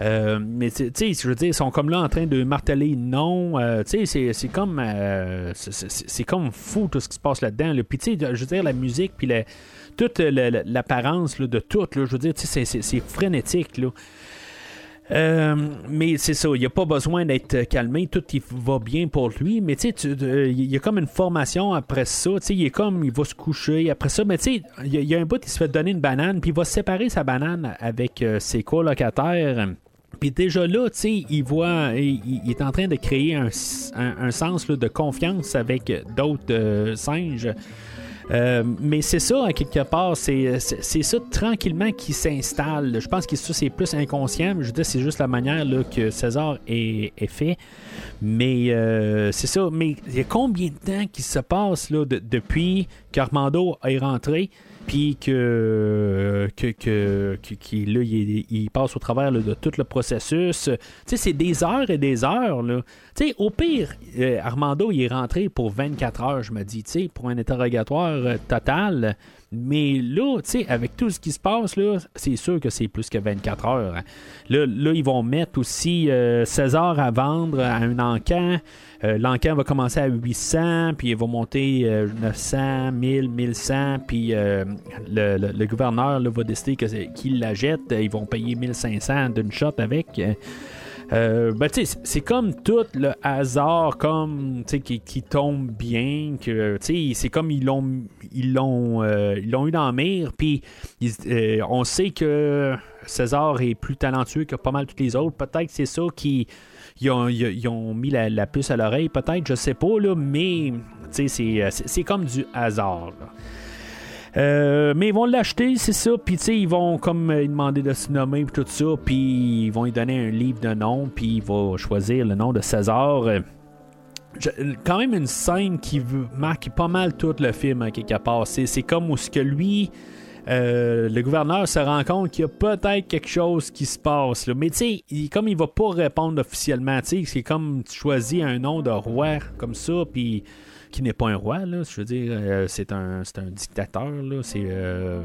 [SPEAKER 3] Euh, mais tu sais, je veux dire, ils sont comme là en train de marteler non. Euh, tu sais, c'est comme c'est comme fou tout ce qui se passe là-dedans. Puis tu sais, je veux dire, la musique, puis toute l'apparence de tout, là, je veux dire, c'est frénétique. Là. Euh, mais c'est ça, il n'y a pas besoin d'être calmé, tout va bien pour lui, mais tu sais, il y a comme une formation après ça, tu sais, il est comme, il va se coucher après ça, mais tu sais, il y, a un bout, il se fait donner une banane, puis il va séparer sa banane avec euh, ses colocataires. Puis déjà là, tu sais, il voit, il, est en train de créer un, sens de confiance avec d'autres euh, singes. Euh, mais c'est ça, à quelque part, c'est, ça tranquillement qui s'installe. Je pense que ça, c'est plus inconscient. je veux dire, c'est juste la manière que César est, fait. Mais euh, c'est ça. Mais il y a combien de temps qui se passe là, depuis qu'Armando est rentré? Puis que, que, que, là, il, passe au travers de tout le processus. Tu sais, c'est des heures et des heures. Tu sais, au pire, euh, Armando, il est rentré pour 24 heures, je me dis, tu sais, pour un interrogatoire euh, total. Mais là, tu sais, avec tout ce qui se passe, là, c'est sûr que c'est plus que 24 heures. Hein. Là, là, ils vont mettre aussi euh, 16 heures à vendre à un encan. Euh, L'encan va commencer à 800, puis il va monter 900, 1000, 1100, puis euh, le, gouverneur va décider qu'il la jette. Ils vont payer 1500 d'une shot avec. Euh, ben, c'est comme tout le hasard comme qui, qui tombe bien que c'est comme ils l'ont ils l'ont ils l'ont eu dans la mire puis on sait que César est plus talentueux que pas mal tous les autres peut-être c'est ça qui ils ont, mis la, puce à l'oreille, peut-être, je sais pas, là, mais euh, c'est comme du hasard. Euh, mais ils vont l'acheter, c'est ça. Puis, tu sais, ils vont comme euh, demander de se nommer, puis tout ça. Puis, ils vont lui donner un livre de nom, puis il va choisir le nom de César. quand même une scène qui marque pas mal tout le film, hein, quelque part. C'est comme où ce que lui euh, le gouverneur se rend compte qu'il y a peut-être quelque chose qui se passe. Là. Mais tu sais, comme il va pas répondre officiellement, c'est comme tu choisis un nom de roi comme ça, puis qui n'est pas un roi, là, je veux dire, euh, c'est un, un dictateur, là, c'est, euh,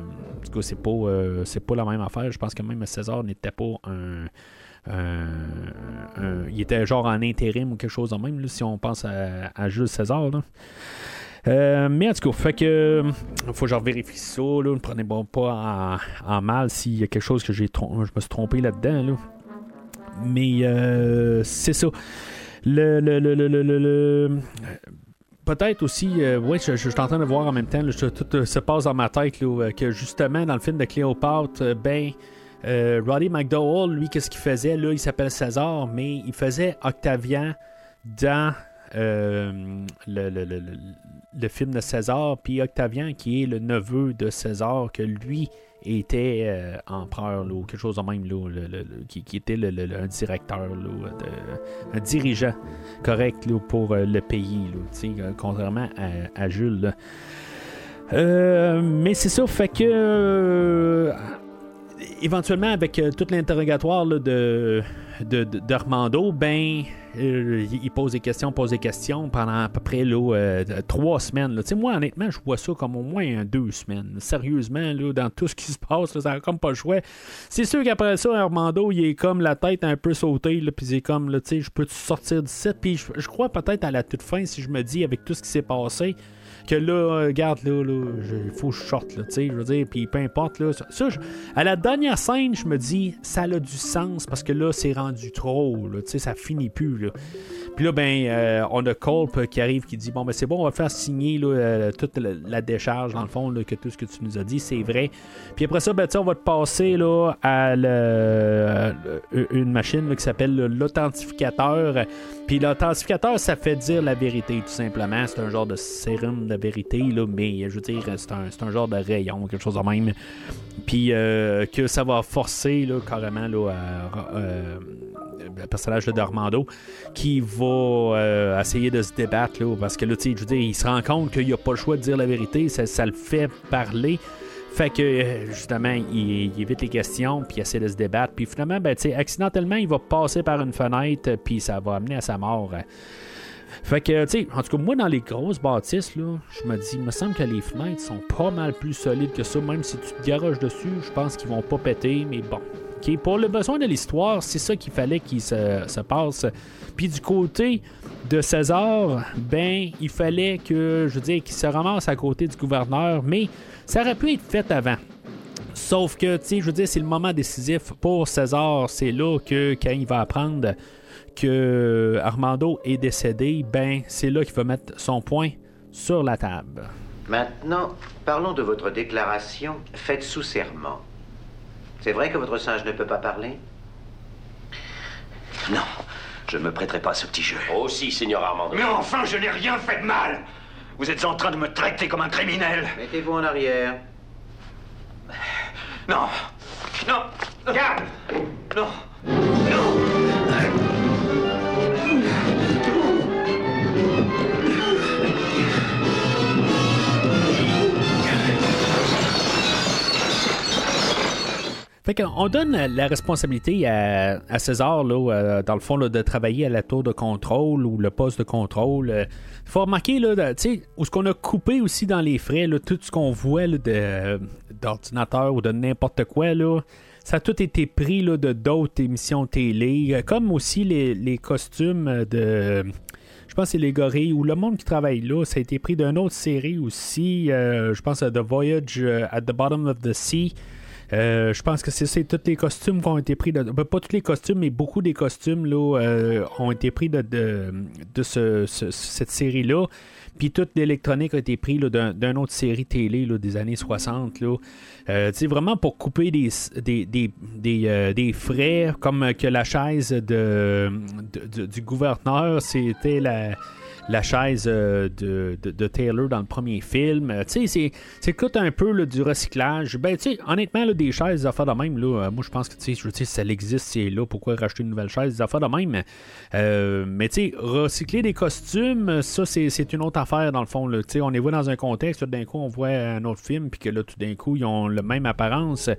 [SPEAKER 3] c'est pas, euh, c'est pas la même affaire. Je pense que même César n'était pas un, il était genre en intérim ou quelque chose de même, là, si on pense à, à Jules César, là. Euh, mais en tout cas, fait que faut que je ça. Là, ne prenez bon pas en, mal s'il y a quelque chose que j'ai je me suis trompé là-dedans. Là. Mais euh, c'est ça. Le, le- le- le- Peut-être aussi, euh, ouais, je, suis en train de voir en même temps, tout euh, se passe dans ma tête, euh, que justement, dans le film de Cléopâtre, ben, Roddy McDowell, lui, qu'est-ce qu'il faisait? Là, il s'appelle César, mais il faisait Octavian dans le- le- le- le film de César, puis Octavian, qui est le neveu de César, que lui était euh, empereur, là, ou quelque chose de même, là, le- le- le- qui, était un directeur, là, de- un dirigeant correct pour euh, le pays, euh, contrairement à, à Jules. Euh, mais c'est ça, fait que euh, éventuellement avec euh, tout l'interrogatoire de, de, de- d'Armando, ben euh, il il pose des questions, pose des questions pendant à peu près euh, trois semaines. moi honnêtement, je vois ça comme au moins euh, deux semaines. Sérieusement, là, dans tout ce qui se passe, ça a comme pas le. C'est sûr qu'après ça, Armando, il est comme la tête un peu sautée, puis il est comme, je peux sortir d'ici, puis je, je crois peut-être à la toute fin, si je me dis, avec tout ce qui s'est passé, que là, regarde, là, il faut que je sorte, là, tu sais, je veux dire, puis peu importe, là, ça, ça, je- à la dernière scène, je me dis, ça a du sens, parce que là, c'est rendu trop, là, tu sais, ça finit plus, là. Puis là, ben, euh, on a Culp qui arrive, qui dit, bon, ben, c'est bon, on va faire signer, là, euh, toute la, décharge, dans le fond, que tout ce que tu nous as dit, c'est vrai. Puis après ça, ben, on va te passer, là, à le- une machine, qui s'appelle le- l'authentificateur. Puis l'authentificateur, ça fait dire la vérité, tout simplement. C'est un genre de sérum de vérité, là, mais je veux dire, c'est un, un genre de rayon, quelque chose de même. Puis euh, que ça va forcer, là, carrément, là, à- euh, le personnage de Dormando qui va euh, essayer de se débattre, là, parce que là, tu je veux dire, il se rend compte qu'il n'a pas le choix de dire la vérité, ça, le fait parler. Fait que, euh, justement, il, évite les questions, puis il essaie de se débattre. Puis finalement, ben, accidentellement, il va passer par une fenêtre, puis ça va amener à sa mort. Fait que, tu sais, en tout cas, moi, dans les grosses bâtisses, là, je me dis, il me semble que les fenêtres sont pas mal plus solides que ça. Même si tu te garoches dessus, je pense qu'ils vont pas péter, mais bon. Pour le besoin de l'histoire, c'est ça qu'il fallait qu'il se, se passe. Puis du côté de César, ben, il fallait que, je veux qu'il se ramasse à côté du gouverneur, mais ça aurait pu être fait avant. Sauf que, je veux dire, c'est le moment décisif pour César. C'est là que, quand il va apprendre que Armando est décédé, ben, c'est là qu'il va mettre son point sur la table.
[SPEAKER 4] Maintenant, parlons de votre déclaration faite sous serment. C'est vrai que votre singe ne peut pas parler
[SPEAKER 1] Non, je ne me prêterai pas à ce petit jeu.
[SPEAKER 2] Aussi, Seigneur Armando.
[SPEAKER 5] Mais enfin, je n'ai rien fait de mal. Vous êtes en train de me traiter comme un criminel.
[SPEAKER 4] Mettez-vous en arrière.
[SPEAKER 5] Non. Non. Garde Non. Non
[SPEAKER 3] Fait qu'on donne la responsabilité à, César, là, euh, dans le fond, de travailler à la tour de contrôle ou le poste de contrôle. Il faut remarquer, là, où ce qu'on a coupé aussi dans les frais, là, tout ce qu'on voit d'ordinateur ou de n'importe quoi, là, ça a tout été pris là, de d'autres émissions télé, euh, comme aussi les, les costumes de... Je pense que c'est les gorilles ou le monde qui travaille là. Ça a été pris d'une autre série aussi. euh, je pense à The Voyage euh, at the Bottom of the Sea. Euh, je pense que c'est tous les costumes qui ont été pris. De, ben, pas tous les costumes, mais beaucoup des costumes là, euh, ont été pris de, de, ce- ce- cette série-là. Puis toute l'électronique a été pris d'une autre série télé des années 60. Là. Euh, vraiment pour couper des, des, des, euh, des frais, comme que la chaise du gouverneur, c'était la la chaise euh, de, de- Taylor dans le premier film. Euh, tu sais, c'est- tout un peu du recyclage. Ben, tu sais, honnêtement, des chaises, des affaires de même, euh, moi, je pense que, tu sais, ça existe, c'est là, pourquoi racheter une nouvelle chaise, des affaires de même? Mais, tu sais, recycler des costumes, ça, c'est une autre affaire, dans le fond. là. On les voit dans un contexte, d'un coup, on voit un autre film, puis que là, tout d'un coup, ils ont la même apparence.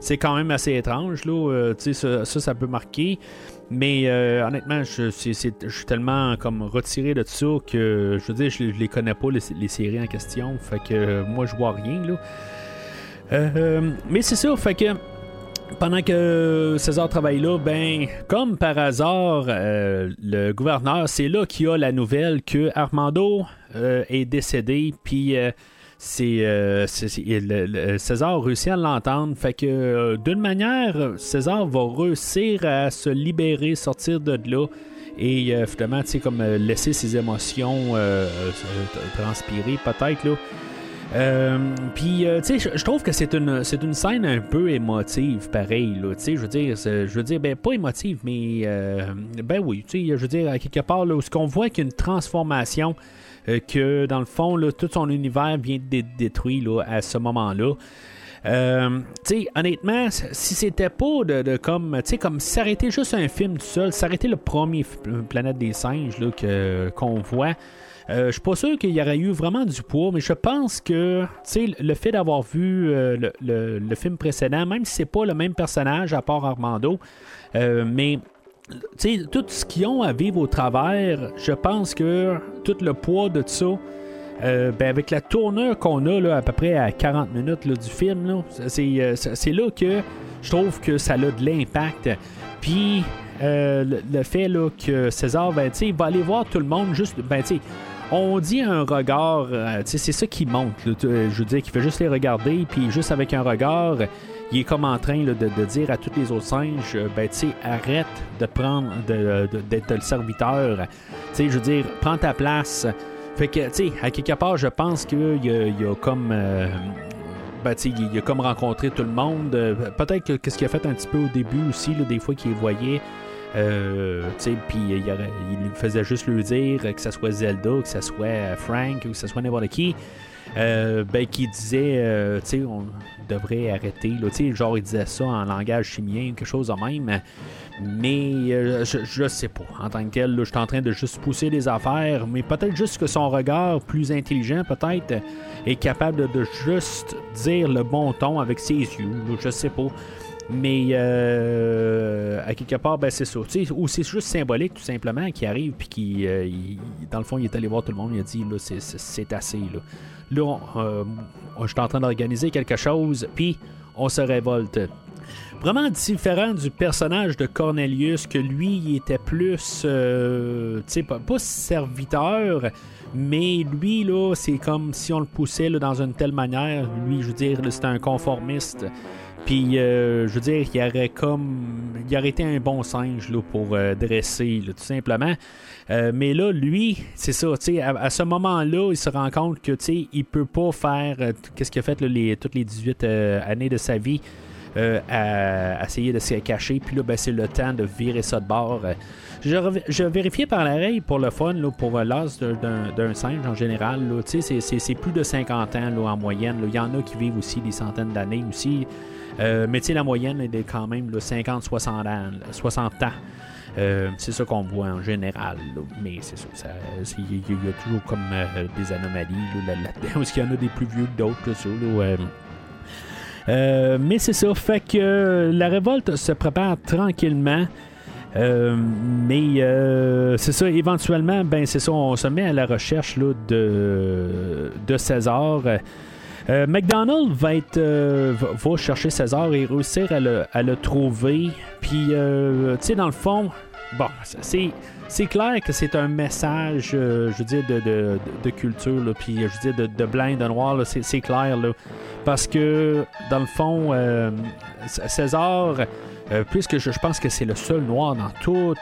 [SPEAKER 3] C'est quand même assez étrange, là. Euh, ça, ça peut marquer. Mais honnêtement, je, suis tellement comme retiré de ça que je veux dire, je, les connais pas les, séries en question. Fait que moi, je vois rien là. mais c'est ça, fait que pendant que César travaille là, ben, comme par hasard, euh, le gouverneur, c'est là qu'il a la nouvelle que Armando euh, est décédé, puis euh, c'est, César réussit à l'entendre. Fait que d'une manière, César va réussir à se libérer, sortir de là. Et finalement, tu sais, comme laisser ses émotions transpirer, peut-être, là. Euh, puis, euh, tu sais, je trouve que c'est une, c'est une scène un peu émotive, pareil, là. Tu sais, je veux dire, je veux dire, ben, pas émotive, mais, euh, ben oui, tu sais, je veux dire, à quelque part, là, où ce qu'on voit qu'il y a une transformation, que dans le fond, là, tout son univers vient d'être détruit, là, à ce moment-là. Euh, honnêtement, si c'était pas de, comme, tu sais, comme s'arrêter juste un film tout seul, s'arrêter le premier Planète des singes là, que, qu'on voit, euh, je suis pas sûr qu'il y aurait eu vraiment du poids, mais je pense que le fait d'avoir vu euh, le, film précédent, même si c'est pas le même personnage à part Armando, euh, tout ce qu'ils ont à vivre au travers, je pense que tout le poids de ça, ben avec la tournure qu'on a là, à peu près à 40 minutes du film, c'est, là que je trouve que ça a de l'impact. Puis le, fait que César, ben, va aller voir tout le monde juste. Ben, on dit un regard, euh, c'est ça qui monte. je veux dire, qu'il fait juste les regarder, puis juste avec un regard, il est comme en train de, dire à tous les autres singes, euh, ben tu arrête de prendre, d'être le serviteur. Tu sais, je veux dire, prends ta place. Fait que, tu sais, à quelque part, je pense qu'il y, a comme. Euh, ben, il a comme rencontré tout le monde. Peut-être que qu'est-ce qu'il a fait un petit peu au début aussi, des fois qu'il voyait. Euh, puis il, faisait juste lui dire que ce soit Zelda, que ce soit Frank, ou que ce soit n'importe qui. Euh, ben, qui disait, euh, tu sais, on devrait arrêter. Là, genre, il disait ça en langage chimien, quelque chose de même. Mais euh, je, sais pas. En tant que tel, je suis en train de juste pousser les affaires. Mais peut-être juste que son regard plus intelligent, peut-être, est capable de, juste dire le bon ton avec ses yeux. je sais pas. Mais euh, à quelque part, ben, c'est ça. Ou c'est juste symbolique, tout simplement, qui arrive, puis qui, dans le fond, il est allé voir tout le monde, il a dit, là, c'est assez. Là, là euh, je suis en train d'organiser quelque chose, puis on se révolte. Vraiment différent du personnage de Cornelius, que lui, il était plus, tu sais, pas, pas, serviteur, mais lui, là, c'est comme si on le poussait dans une telle manière. Lui, je veux dire, c'était un conformiste. Puis, euh, je veux dire, il aurait comme. Il aurait été un bon singe là, pour euh, dresser, tout simplement. Euh, mais là, lui, c'est ça, tu sais, à, ce moment-là, il se rend compte que, tu sais, il peut pas faire qu'est-ce qu'il a fait les, toutes les 18 années de sa vie à, essayer de se cacher. Puis là, ben, c'est le temps de virer ça de bord. Je, vérifiais par l'oreille pour le fun, là, pour l'as d'un singe en général. C'est plus de 50 ans en moyenne. Il y en a qui vivent aussi des centaines d'années aussi. Euh, mais tu sais, la moyenne est quand même 50-60 ans. 60 ans. Euh, c'est ça qu'on voit en général. Mais c'est ça. Il y, a toujours comme euh, des anomalies là-dedans. [LAUGHS] Parce qu'il y en a des plus vieux que d'autres. mais c'est ça. Fait que la révolte se prépare tranquillement. mais c'est ça, éventuellement, ben c'est ça, on se met à la recherche là, de, de César. Euh, McDonald euh, va, chercher César et réussir à le, trouver. Puis, euh, tu sais, dans le fond, bon, c'est. Clair que c'est un message, je veux dire, de, culture, là, puis je veux de, de de noir, c'est clair, là, parce que, dans le fond, César, puisque je, pense que c'est le seul noir dans tout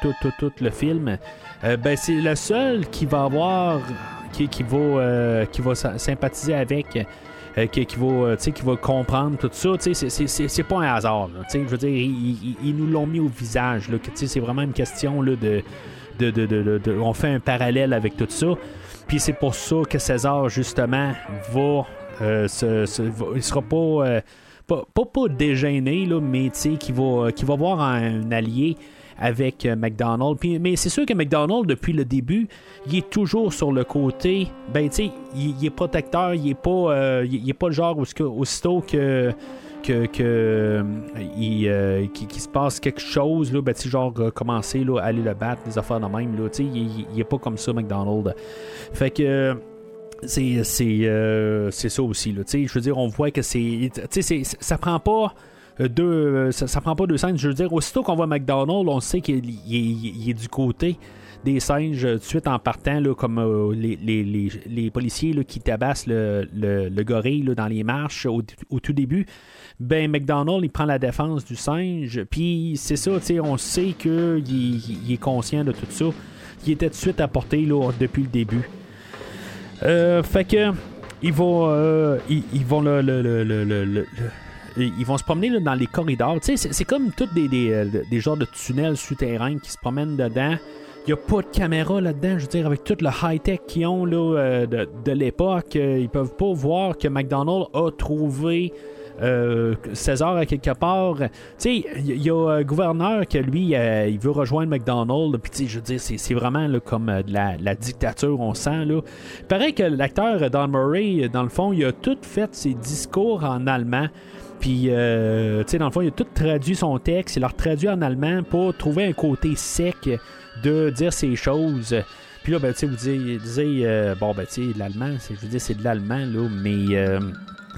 [SPEAKER 3] le film, ben c'est le seul qui va avoir, qui, qui va, qui va sympathiser avec euh, qui, va, euh, qui va comprendre tout ça. C'est pas un hasard. je veux dire, ils, nous l'ont mis au visage. C'est vraiment une question là, de, de, de, On fait un parallèle avec tout ça. Puis c'est pour ça que César, justement, va. Euh, il sera pas, pas, pas, pas dégêné, là, mais qui va, qui va voir un allié avec euh, McDonald's. mais c'est sûr que McDonald's, depuis le début, il est toujours sur le côté. Ben, tu sais, il, est protecteur, il est pas, euh, il, pas le genre où, aussitôt que que, que il, qui, se passe quelque chose, là, ben, genre commencer là, à aller le battre, des affaires de même. Là, il, il est pas comme ça, McDonald. Fait que c'est c'est ça aussi. Je veux dire, on voit que c'est. Ça prend pas. Deux, ça, prend pas deux scènes. Je veux dire, aussitôt qu'on voit McDonald, on sait qu'il est, du côté des singes tout de suite en partant, là, comme les, les, policiers là, qui tabassent le, le, gorille dans les marches au, tout début. Ben, McDonald, il prend la défense du singe. Puis c'est ça, on sait qu'il il est conscient de tout ça. Il était tout de suite apporté là, depuis le début. Euh, fait que ils vont, euh, ils, vont le, ils vont se promener dans les corridors. C'est comme tous des, des, euh, des, genres de tunnels souterrains qui se promènent dedans. Il n'y a pas de caméra là-dedans. Je veux dire, avec tout le high-tech qu'ils ont là, de, de l'époque, ils peuvent pas voir que McDonald's a trouvé euh, César à quelque part. Tu sais, il y, a un gouverneur qui lui, euh, il veut rejoindre McDonald's. Puis, je veux dire, c'est vraiment comme euh, de la, dictature, on sent. Là. Pareil que l'acteur Don Murray, dans le fond, il a tout fait ses discours en allemand. Puis, tu sais, dans le fond, il a tout traduit son texte, il l'a traduit en allemand pour trouver un côté sec de dire ces choses. Puis là, ben, tu sais, vous disiez, bon, ben, tu sais, l'allemand, je veux dire, c'est de l'allemand, là, mais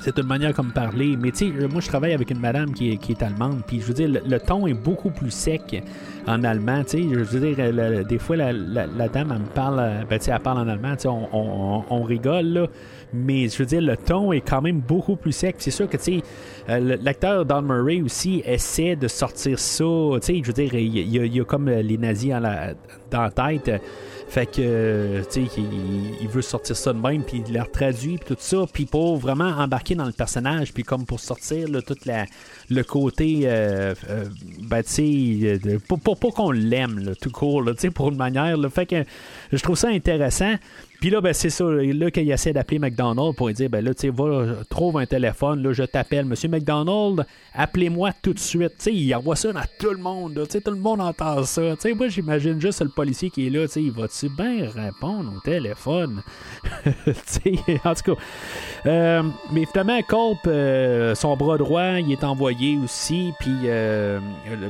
[SPEAKER 3] c'est une manière comme parler. Mais tu sais, moi je travaille avec une madame qui est, qui est allemande, puis je veux dire, le, ton est beaucoup plus sec en allemand. Tu sais, je veux dire, des fois la, dame elle me parle, euh, ben, tu sais, elle parle en allemand, tu sais, on, rigole là. Mais je veux dire, le ton est quand même beaucoup plus sec. C'est sûr que, tu sais, euh, l'acteur Don Murray aussi essaie de sortir ça. Tu sais, je veux dire, il y, a, comme les nazis dans la tête. Fait que, tu sais, il, veut sortir ça de même, puis il l'a traduit, puis tout ça, puis pour vraiment embarquer dans le personnage, puis comme pour sortir tout la, le côté, euh, euh ben, tu sais, euh, pour, pour, qu'on l'aime, tout court, tu sais, pour une manière. Fait que je trouve ça intéressant. Puis là, ben, c'est ça. Là, qu'il essaie d'appeler McDonald's pour lui dire, ben là, tu sais, va, trouve un téléphone, là, je t'appelle. Monsieur McDonald, appelez-moi tout de suite. Tu sais, il envoie ça dans tout le monde. Tu sais, tout le monde entend ça. Tu sais, moi, j'imagine juste le policier qui est là. Tu sais, il va-tu bien répondre au téléphone? [LAUGHS] tu sais, en tout cas. Euh, mais finalement, Culp, euh, son bras droit, il est envoyé aussi. Puis, euh,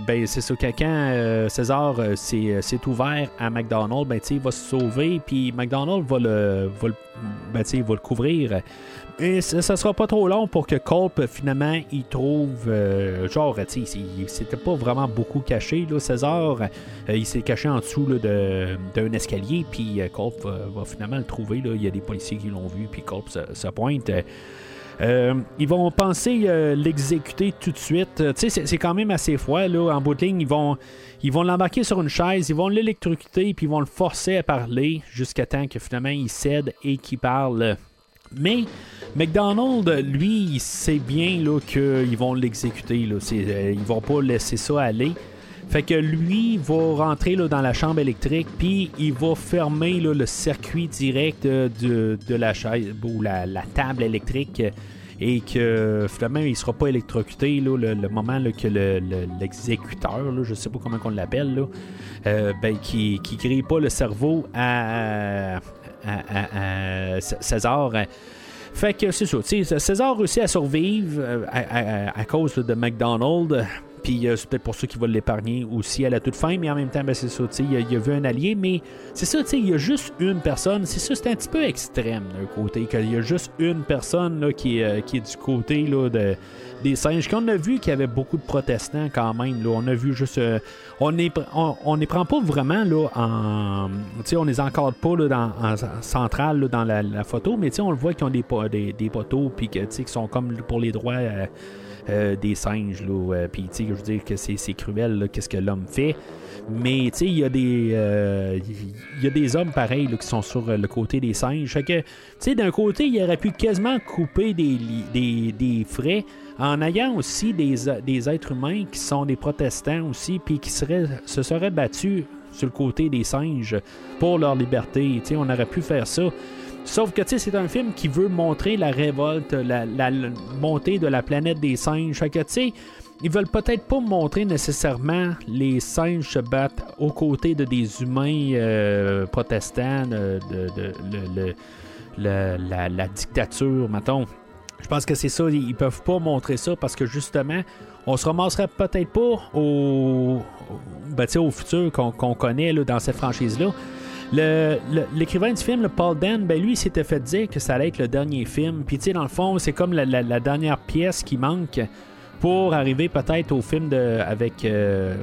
[SPEAKER 3] ben, c'est ça, quand César s'est ouvert à McDonald's, ben, tu sais, il va se sauver. Puis, McDonald's va le, va le, ben, va le couvrir. Et ça, ça, sera pas trop long pour que Culp, finalement, il trouve. Euh, genre, tu c'était pas vraiment beaucoup caché, là, César. Euh, il s'est caché en dessous d'un escalier, puis euh, va, finalement le trouver. Là. Il y a des policiers qui l'ont vu, puis Culp se, pointe. ils vont penser l'exécuter tout de suite. Sais, c'est quand même assez froid. Là. En bout de ligne, ils vont ils vont l'embarquer sur une chaise, ils vont l'électrocuter, puis ils vont le forcer à parler jusqu'à temps que finalement il cède et qu'il parle. Mais McDonald, lui, il sait bien qu'ils vont l'exécuter. Là. Euh, ils vont pas laisser ça aller. Fait que lui va rentrer là, dans la chambre électrique, puis il va fermer le circuit direct de, de la chaise ou la table électrique et que finalement il sera pas électrocuté là, le, moment que l'exécuteur, le, je sais pas comment on l'appelle, euh, ben, qui, qui grille pas le cerveau à, César. Fait que c'est ça. César réussit à survivre euh, à, cause de McDonald's. Puis euh, c'est peut-être pour ça qu'il va l'épargner aussi à la toute fin, mais en même temps, ben, c'est ça, il a, il a vu un allié, mais c'est ça, il y a juste une personne. C'est ça, c'est un petit peu extrême d'un côté, qu'il y a juste une personne là, qui, est, euh, qui du côté là, de, des singes. Qu'on a vu qu'il y avait beaucoup de protestants quand même. Là. On a vu juste. Euh, on ne on, les prend pas vraiment là, en. On les encadre pas là, dans, en centrale dans la, photo, mais on le voit qu'ils ont des, des, poteaux, puis qui sont comme pour les droits. Euh, des singes. Là, euh, puis, je veux dire que c'est, cruel, qu'est-ce que l'homme fait. Mais, tu sais, il y a des euh, hommes pareils qui sont sur le côté des singes. Fait que, tu sais, d'un côté, il aurait pu quasiment couper des, des, des frais en ayant aussi des, des, êtres humains qui sont des protestants aussi, puis qui seraient, se seraient battus sur le côté des singes pour leur liberté. Tu sais, on aurait pu faire ça. Sauf que, c'est un film qui veut montrer la révolte, la, montée de la planète des singes. Fait que, tu ils veulent peut-être pas montrer nécessairement les singes se battre aux côtés de des humains euh, protestants, de, la, dictature, mettons. Je pense que c'est ça, ils peuvent pas montrer ça parce que justement, on se ramasserait peut-être pas au, ben, au futur qu'on connaît dans cette franchise-là. L'écrivain du film, le Paul Dan, ben lui, s'était fait dire que ça allait être le dernier film. Puis, tu sais, dans le fond, c'est comme la, dernière pièce qui manque pour arriver peut-être au film de, avec euh,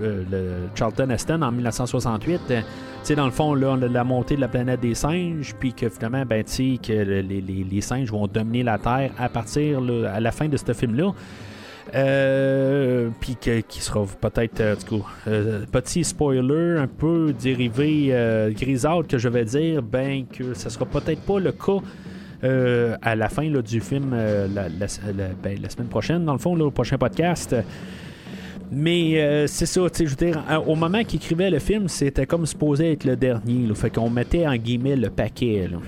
[SPEAKER 3] euh, le Charlton Heston en 1968. Tu sais, dans le fond, là, on a la montée de la planète des singes, puis que finalement, ben, tu sais, que les, les, singes vont dominer la Terre à partir, à la fin de ce film-là. Euh, puis qui sera peut-être, euh, euh, petit spoiler, un peu dérivé euh, grisâtre que je vais dire, ben que ça sera peut-être pas le cas. à la fin du film la, ben, la, semaine prochaine, dans le fond, le prochain podcast. Mais c'est ça, je veux dire, au moment qu'il écrivait le film, c'était comme supposé être le dernier. Là, fait qu'on mettait en guillemets le paquet. Là.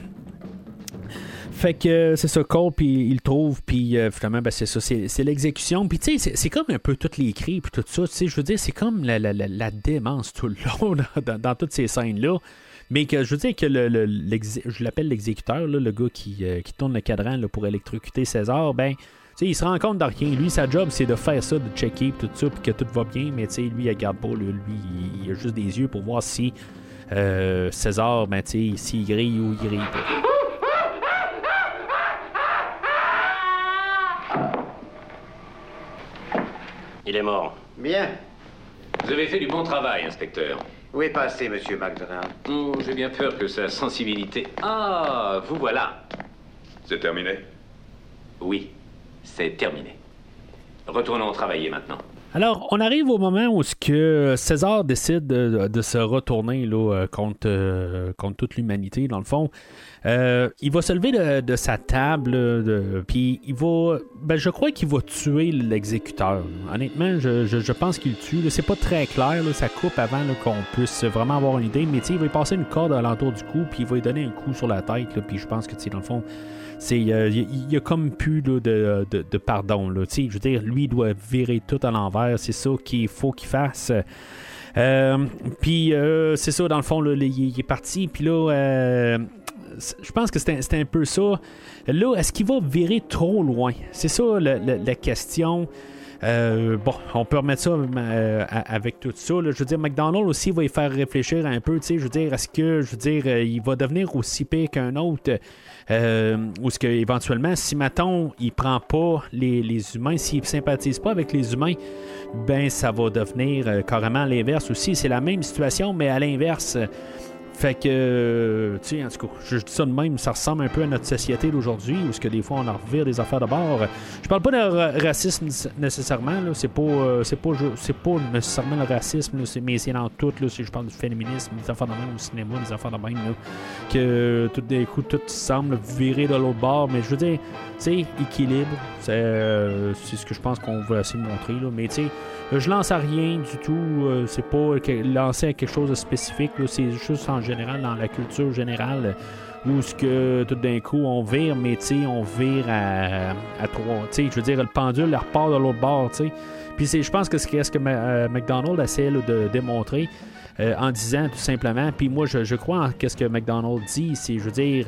[SPEAKER 3] Fait que euh, c'est ça, Cole, puis il le trouve, puis euh, finalement, ben, c'est ça, c'est, l'exécution. Puis tu sais, c'est, comme un peu toutes les cris, puis tout ça. Tu sais, je veux dire, c'est comme la, la, démence tout le long [LAUGHS] dans, toutes ces scènes-là. Mais que je veux dire que le, je l'appelle l'exécuteur, le gars qui, euh, qui, tourne le cadran pour électrocuter César, ben. sais, il se rend compte de rien. Lui, sa job, c'est de faire ça, de checker, tout ça, puis que tout va bien. Mais tu sais, lui, il regarde pas. Lui, il, a juste des yeux pour voir si César, ben, tu sais, s'il grille ou il grille pas.
[SPEAKER 1] Il est mort.
[SPEAKER 4] Bien.
[SPEAKER 2] Vous avez fait du bon travail, inspecteur.
[SPEAKER 4] Où est passé, monsieur McDonald
[SPEAKER 2] oh, J'ai bien peur que sa sensibilité. Ah, vous voilà.
[SPEAKER 6] C'est terminé?
[SPEAKER 2] Oui, c'est terminé. Retournons travailler maintenant.
[SPEAKER 3] Alors, on arrive au moment où César décide de, se retourner là, euh, contre, euh, contre toute l'humanité, dans le fond. Euh, il va se lever de, sa table, puis il va. Ben, je crois qu'il va tuer l'exécuteur. Honnêtement, je, pense qu'il le tue. C'est pas très clair, ça coupe avant qu'on puisse vraiment avoir une idée, mais il va y passer une corde à du cou, puis il va lui donner un coup sur la tête, puis je pense que, dans le fond, il y, a comme plus de, de, pardon. Là, je veux dire, lui, doit virer tout à l'envers. C'est ça qu'il faut qu'il fasse. Euh, puis euh, c'est ça, dans le fond, il, est parti. Puis là, je pense que c'était un peu ça. Là, est-ce qu'il va virer trop loin? C'est ça la, question. Euh, bon, on peut remettre ça euh, avec tout ça. Je veux dire, McDonald's aussi va y faire réfléchir un peu. Je veux dire, est-ce que, je veux euh, il va devenir aussi pire qu'un autre? Ou est-ce qu'éventuellement, si Maton il prend pas les, humains, s'il sympathise pas avec les humains, ben ça va devenir carrément l'inverse aussi. C'est la même situation, mais à l'inverse. Fait que, euh, tu sais, en tout cas, je dis ça de même, ça ressemble un peu à notre société d'aujourd'hui, où ce que des fois on en revire des affaires de bord. Je parle pas de racisme nécessairement, là, c'est pas, euh, c'est pas, c'est pas nécessairement le racisme, mais c'est dans tout, là, si je parle du féminisme, des affaires de même au cinéma, des affaires de là, que tout d'un coup, tout semble virer de l'autre bord, mais je veux dire, tu sais, équilibre, c'est, euh, c'est ce que je pense qu'on veut essayer de montrer, là, mais tu sais, je lance à rien du tout. C'est pas lancer à quelque chose de spécifique. C'est juste en général dans la culture générale où ce que tout d'un coup on vire, mais on vire à, trois. Je veux dire, le pendule repart de l'autre bord. Puis je pense que c'est ce que euh, McDonald's essaie de démontrer en disant tout simplement. Puis moi, je, crois en ce que McDonald's dit. C'est, je veux dire,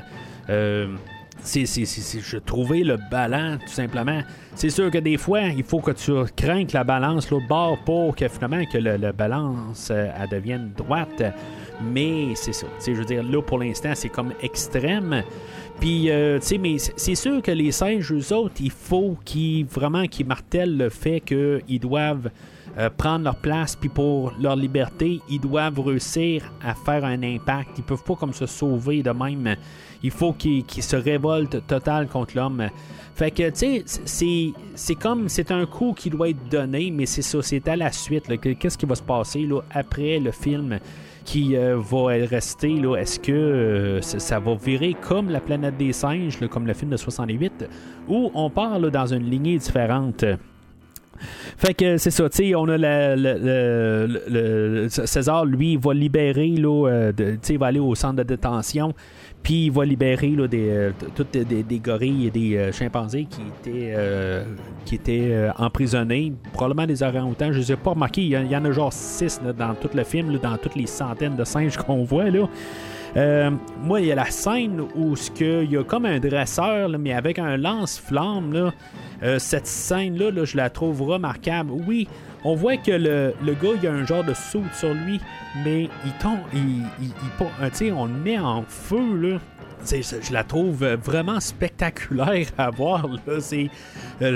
[SPEAKER 3] c'est, je trouver le ballon, tout simplement. C'est sûr que des fois, il faut que tu craignes la balance l'autre bord pour que finalement que le, balance euh, elle devienne droite. Mais c'est ça. Je veux dire, là, pour l'instant, c'est comme extrême. Puis, euh, tu sais, mais c'est sûr que les singes, eux autres, il faut qu'ils vraiment qu'ils martèlent le fait qu'ils doivent euh, prendre leur place, puis pour leur liberté, ils doivent réussir à faire un impact. Ils peuvent pas comme se sauver de même il faut qu'il se révolte total contre l'homme. Fait que, tu sais, c'est comme, c'est un coup qui doit être donné, mais c'est ça, c'est à la suite. Qu'est-ce qui va se passer là, après le film? Qui euh, va rester, là, est-ce que euh, ça va virer comme La planète des singes, comme le film de 68, ou on part dans une lignée différente? Fait que c'est ça, tu sais, on a César, lui, va libérer, là, euh, il va aller au centre de détention. Puis il va libérer là, des, euh, toutes des, gorilles et des euh, chimpanzés qui étaient, euh, qui étaient emprisonnés, probablement des orang-outans. Je ne les ai pas remarqué, il y, en a genre six dans tout le film, dans toutes les centaines de singes [LAUGHS] qu'on voit. Là. moi, il y a la scène où il y a comme un dresseur, mais avec un lance-flamme. cette scène-là, je la trouve remarquable. Oui, on voit que le, gars, il a un genre de soude sur lui, mais il tombe, il, il, on le met en feu, là je la trouve vraiment spectaculaire à voir. Là. Euh,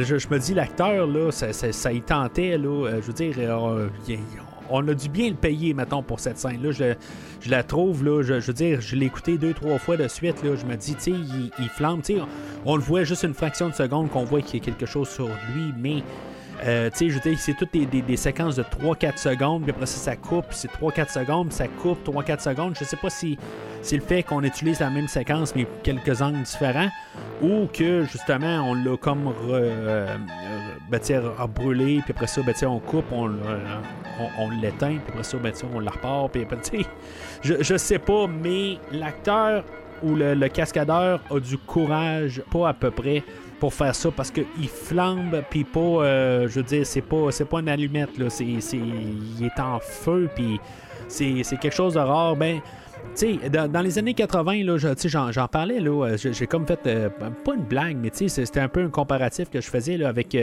[SPEAKER 3] je, me dis, l'acteur, là, ça, y tentait. Là, euh, je veux dire, euh, on a dû bien le payer, mettons, pour cette scène-là. Je, la trouve, là, je, veux dire, je l'ai écouté deux, trois fois de suite. Là, je me dis, il, il, flambe. On, on, le voit juste une fraction de seconde qu'on voit qu'il y a quelque chose sur lui, mais euh, tu sais, je c'est toutes des, séquences de 3-4 secondes, puis après ça, ça coupe, c'est 3-4 secondes, ça coupe 3-4 secondes. Je sais pas si c'est le fait qu'on utilise la même séquence, mais quelques angles différents, ou que justement, on l'a comme euh, ben, brûlé, puis après ça, ben, on coupe, on, on, l'éteint, puis après ça, ben, on la repart, puis je, je sais pas, mais l'acteur ou le, le cascadeur a du courage, pas à peu près pour faire ça parce qu'il flambe puis pas euh, je veux dire c'est pas c'est pas une allumette c'est, il est en feu puis c'est, quelque chose de rare ben tu dans, les années 80, là, j'en, parlais, là, euh, j'ai, comme fait, euh, pas une blague, mais c'était un peu un comparatif que je faisais avec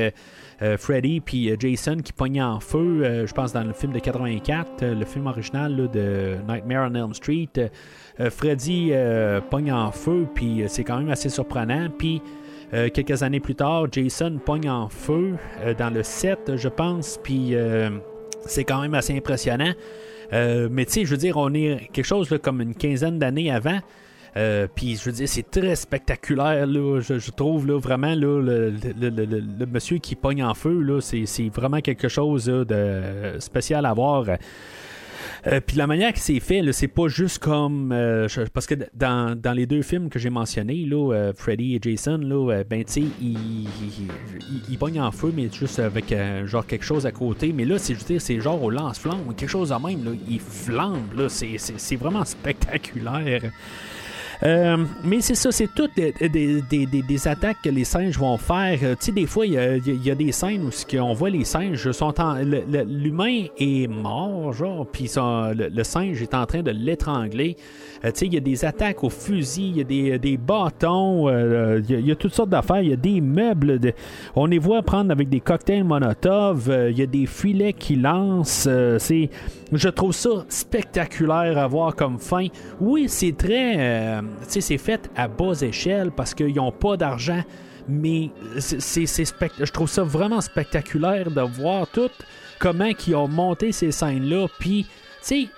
[SPEAKER 3] Freddy puis Jason qui pognaient en feu, je pense dans le film de 84, le film original de Nightmare on Elm Street. Freddy pogne en feu, puis c'est quand même assez surprenant, puis euh, quelques années plus tard, Jason pogne en feu euh, dans le set, je pense, puis euh, c'est quand même assez impressionnant. mais tu sais, je veux dire, on est quelque chose comme une quinzaine d'années avant. puis je veux dire, c'est très spectaculaire, je, trouve là, vraiment là, le, monsieur qui pogne en feu, c'est, vraiment quelque chose de spécial à voir. Euh, puis la manière que c'est fait, c'est pas juste comme. Euh, parce que dans, les deux films que j'ai mentionnés, là, euh, Freddy et Jason, là, ben, tu sais, ils, pognent en feu, mais juste avec genre quelque chose à côté. Mais là, c'est, c'est genre au lance-flamme, quelque chose de même. Là, ils flambent. C'est, vraiment spectaculaire. Euh, mais c'est ça, c'est toutes des, attaques que les singes vont faire. Euh, tu sais, des fois, il y, a, des scènes où on voit les singes sont en. L'humain est mort, genre, puis le, singe est en train de l'étrangler. Euh, il y a des attaques au fusil, il y a des, bâtons, il y, a toutes sortes d'affaires, il y a des meubles. on les voit prendre avec des cocktails Monotov, il y a des filets qui lancent. c'est je trouve ça spectaculaire à voir comme fin. Oui, c'est très. Euh, c'est fait à bas échelle parce qu'ils n'ont pas d'argent. Mais c'est, je trouve ça vraiment spectaculaire de voir tout comment ils ont monté ces scènes-là. Puis,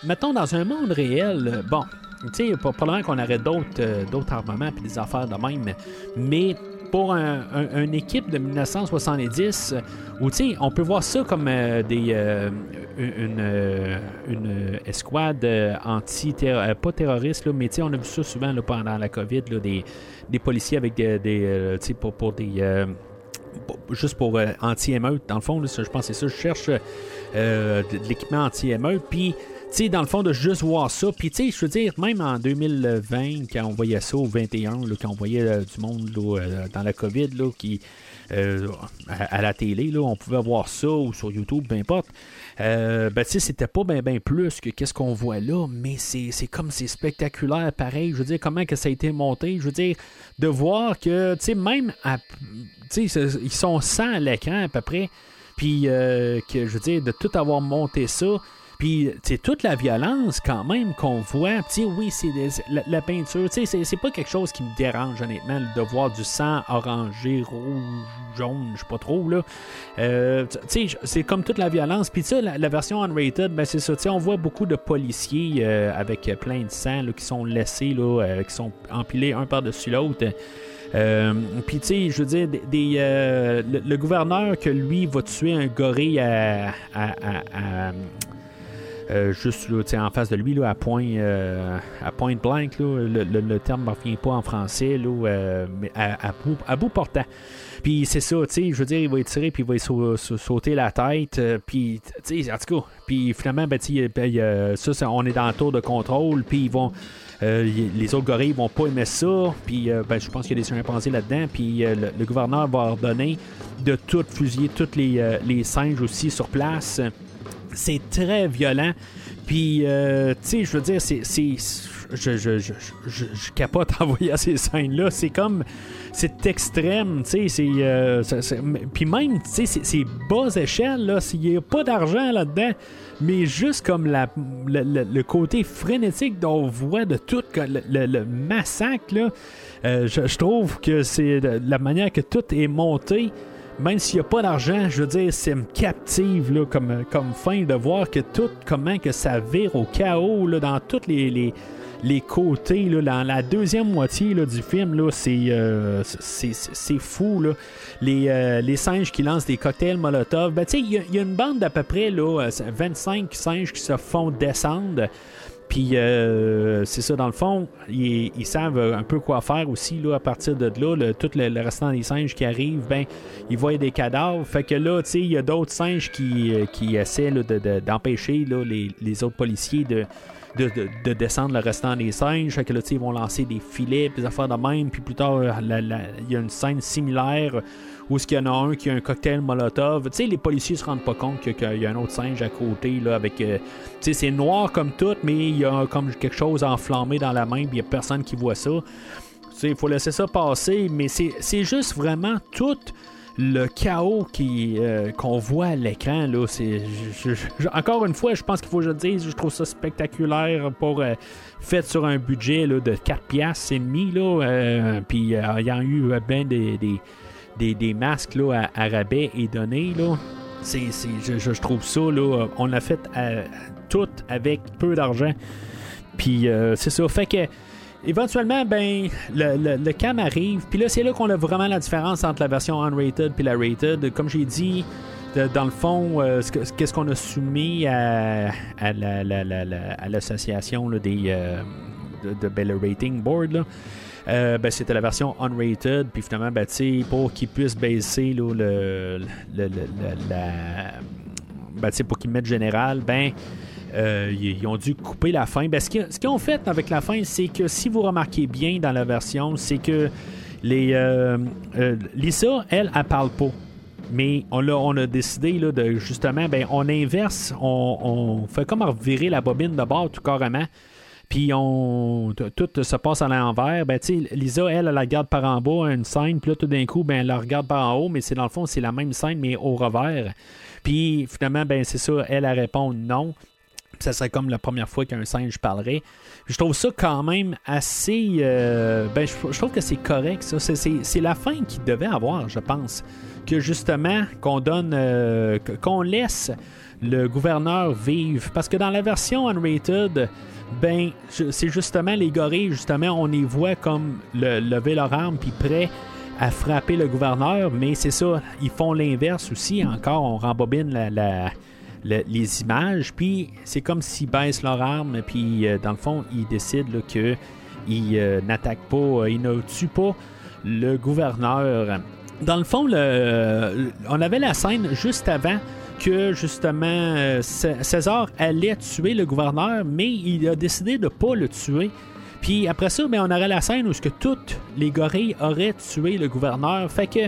[SPEAKER 3] mettons dans un monde réel, bon, tu sais, probablement qu'on aurait d'autres, euh, d'autres armements puis des affaires de même. Mais pour une équipe de 1970 où on peut voir ça comme euh, des euh, une, une, escouade euh, anti pas terroriste là, mais on a vu ça souvent là, pendant la COVID des, des policiers avec des, des pour, pour des juste pour anti-émeute dans le fond je pense c'est ça je cherche de, l'équipement anti-émeute puis tu sais, dans le fond, de juste voir ça. Puis, tu sais, je veux dire, même en 2020, quand on voyait ça, au 21, quand on voyait euh, du monde euh, dans la COVID, là, qui, euh, à, la télé, là, on pouvait voir ça, ou sur YouTube, peu importe. ben, tu sais, c'était pas bien ben plus que qu'est-ce qu'on voit là, mais c'est comme c'est spectaculaire, pareil. Je veux dire, comment que ça a été monté. Je veux dire, de voir que, tu sais, même, tu sais, ils sont 100 à l'écran à peu près. Puis, que, je veux dire, de tout avoir monté ça puis, c'est toute la violence quand même qu'on voit. Tu oui, c'est la, peinture. Tu sais, c'est pas quelque chose qui me dérange, honnêtement, de voir du sang orangé, rouge, jaune, je sais pas trop, là. Euh, tu sais, c'est comme toute la violence. Puis, ça, la, version unrated, ben, c'est ça. Tu sais, on voit beaucoup de policiers euh, avec plein de sang là, qui sont laissés, là, euh, qui sont empilés un par-dessus l'autre. puis tu sais, je veux dire, des, le, gouverneur que lui va tuer un gorille à, à euh, juste en face de lui, là, à, point, euh, à point blank, là, le, terme ne revient pas en français, là, euh, mais à, bout, à, bout, portant. Puis c'est ça, je veux dire, il va tirer puis il va sauter la tête, puis, sais, en tout puis finalement, ben, ben ça, on est dans le tour de contrôle, puis ils vont... les autres gorilles vont pas aimer ça, puis ben, je pense qu'il y a des chimpanzés là-dedans, puis le, gouverneur va ordonner de tout fusiller tous les, les singes aussi sur place. C'est très violent. Puis, euh, tu sais, je veux dire, c'est, je, je, capote en [LAUGHS] voyant ces scènes-là. C'est comme. C'est extrême, tu sais. euh, Puis même, tu sais, c'est- bas échelle, là. Il n'y a pas d'argent là-dedans. Mais juste comme la, le, côté frénétique dont on voit de tout le, le- massacre, là. euh, je, trouve que c'est la manière que tout est monté. Même s'il n'y a pas d'argent, je veux dire, me captive là, comme, comme fin de voir que tout, comment que ça vire au chaos là, dans tous les, les, côtés. Là, dans la deuxième moitié là, du film, là, c'est, euh, c'est, c'est- c'est fou. Là. Les, euh, les singes qui lancent des cocktails Molotov. Ben, il y, y a une bande d'à peu près là, euh, 25 singes qui se font descendre. Puis euh, c'est ça, dans le fond, ils, savent un peu quoi faire aussi là, à partir de là. Tout le, restant des singes qui arrivent, ben, ils voient des cadavres. Fait que là, tu sais, il y a d'autres singes qui, euh, qui essaient de- de- d'empêcher là, les, les autres policiers de, de, de- de descendre le restant des singes. Fait que là, tu sais, ils vont lancer des filets, des affaires de même. Puis plus tard, il y a une scène similaire où est-ce qu'il y en a un qui a un cocktail Molotov? Tu sais, les policiers se rendent pas compte qu'il y a un autre singe à côté, là, avec... euh, tu sais, c'est noir comme tout, mais il y a comme quelque chose enflammé dans la main, puis il y a personne qui voit ça. Tu sais, il faut laisser ça passer, mais c'est juste vraiment tout le chaos qui, euh, qu'on voit à l'écran. Là, c'est, encore une fois, je pense qu'il faut que je le dise, je trouve ça spectaculaire pour euh, fait sur un budget là, de 4 piastres et demi. Là, euh, puis il y a eu euh, ben des, des, des masques là, à, rabais et donnés. Là. Je, je- trouve ça, là, on l'a fait euh, tout avec peu d'argent. Puis euh, c'est ça. Fait que éventuellement, ben, le, le, le cam arrive. Puis là, c'est là qu'on a vraiment la différence entre la version unrated puis la rated. Comme j'ai dit, dans le fond, euh, ce que- qu'est-ce qu'on a soumis à, à la- la- la- la- à l'association des euh, de, de rating board. Euh, ben, c'était la version unrated, puis finalement, ben, pour qu'ils puissent baisser le, le- le- la, ben, pour qu'ils mettent général, ben, euh, ils ont dû couper la fin. Ben, ce qu'ils ont fait avec la fin, c'est que si vous remarquez bien dans la version, c'est que les euh, euh, Lisa, elle, elle parle pas. Mais on a, on a décidé là, de justement, ben, on inverse, on, on fait comme revirer la bobine de bord tout carrément. Puis on tout se passe à l'envers. Ben, Lisa, elle, elle la regarde par en bas, une scène, puis là, tout d'un coup, ben, elle la regarde par en haut, mais c'est dans le fond, c'est la même scène, mais au revers. Puis finalement, ben, c'est ça, elle, elle répond non. Puis ça serait comme la première fois qu'un singe parlerait. Je trouve ça quand même assez. euh, ben, je, trouve que c'est correct, ça. C'est- la fin qu'il devait avoir, je pense. Que justement, qu'on donne. euh, qu'on laisse le gouverneur vivre. Parce que dans la version unrated, ben, c'est justement les gorilles, justement, on les voit comme le, lever leur arme puis prêts à frapper le gouverneur, mais c'est ça, ils font l'inverse aussi. Encore, on rembobine la, la- le- les images, puis c'est comme s'ils baissent leur arme, puis euh, dans le fond, ils décident là, que euh, n'attaquent pas, euh, ils ne tuent pas le gouverneur. Dans le fond, on avait la scène juste avant que justement euh, Cé- César allait tuer le gouverneur, mais il a décidé de pas le tuer. Puis après ça, ben, on aurait la scène où ce que toutes les gorilles auraient tué le gouverneur. Fait que,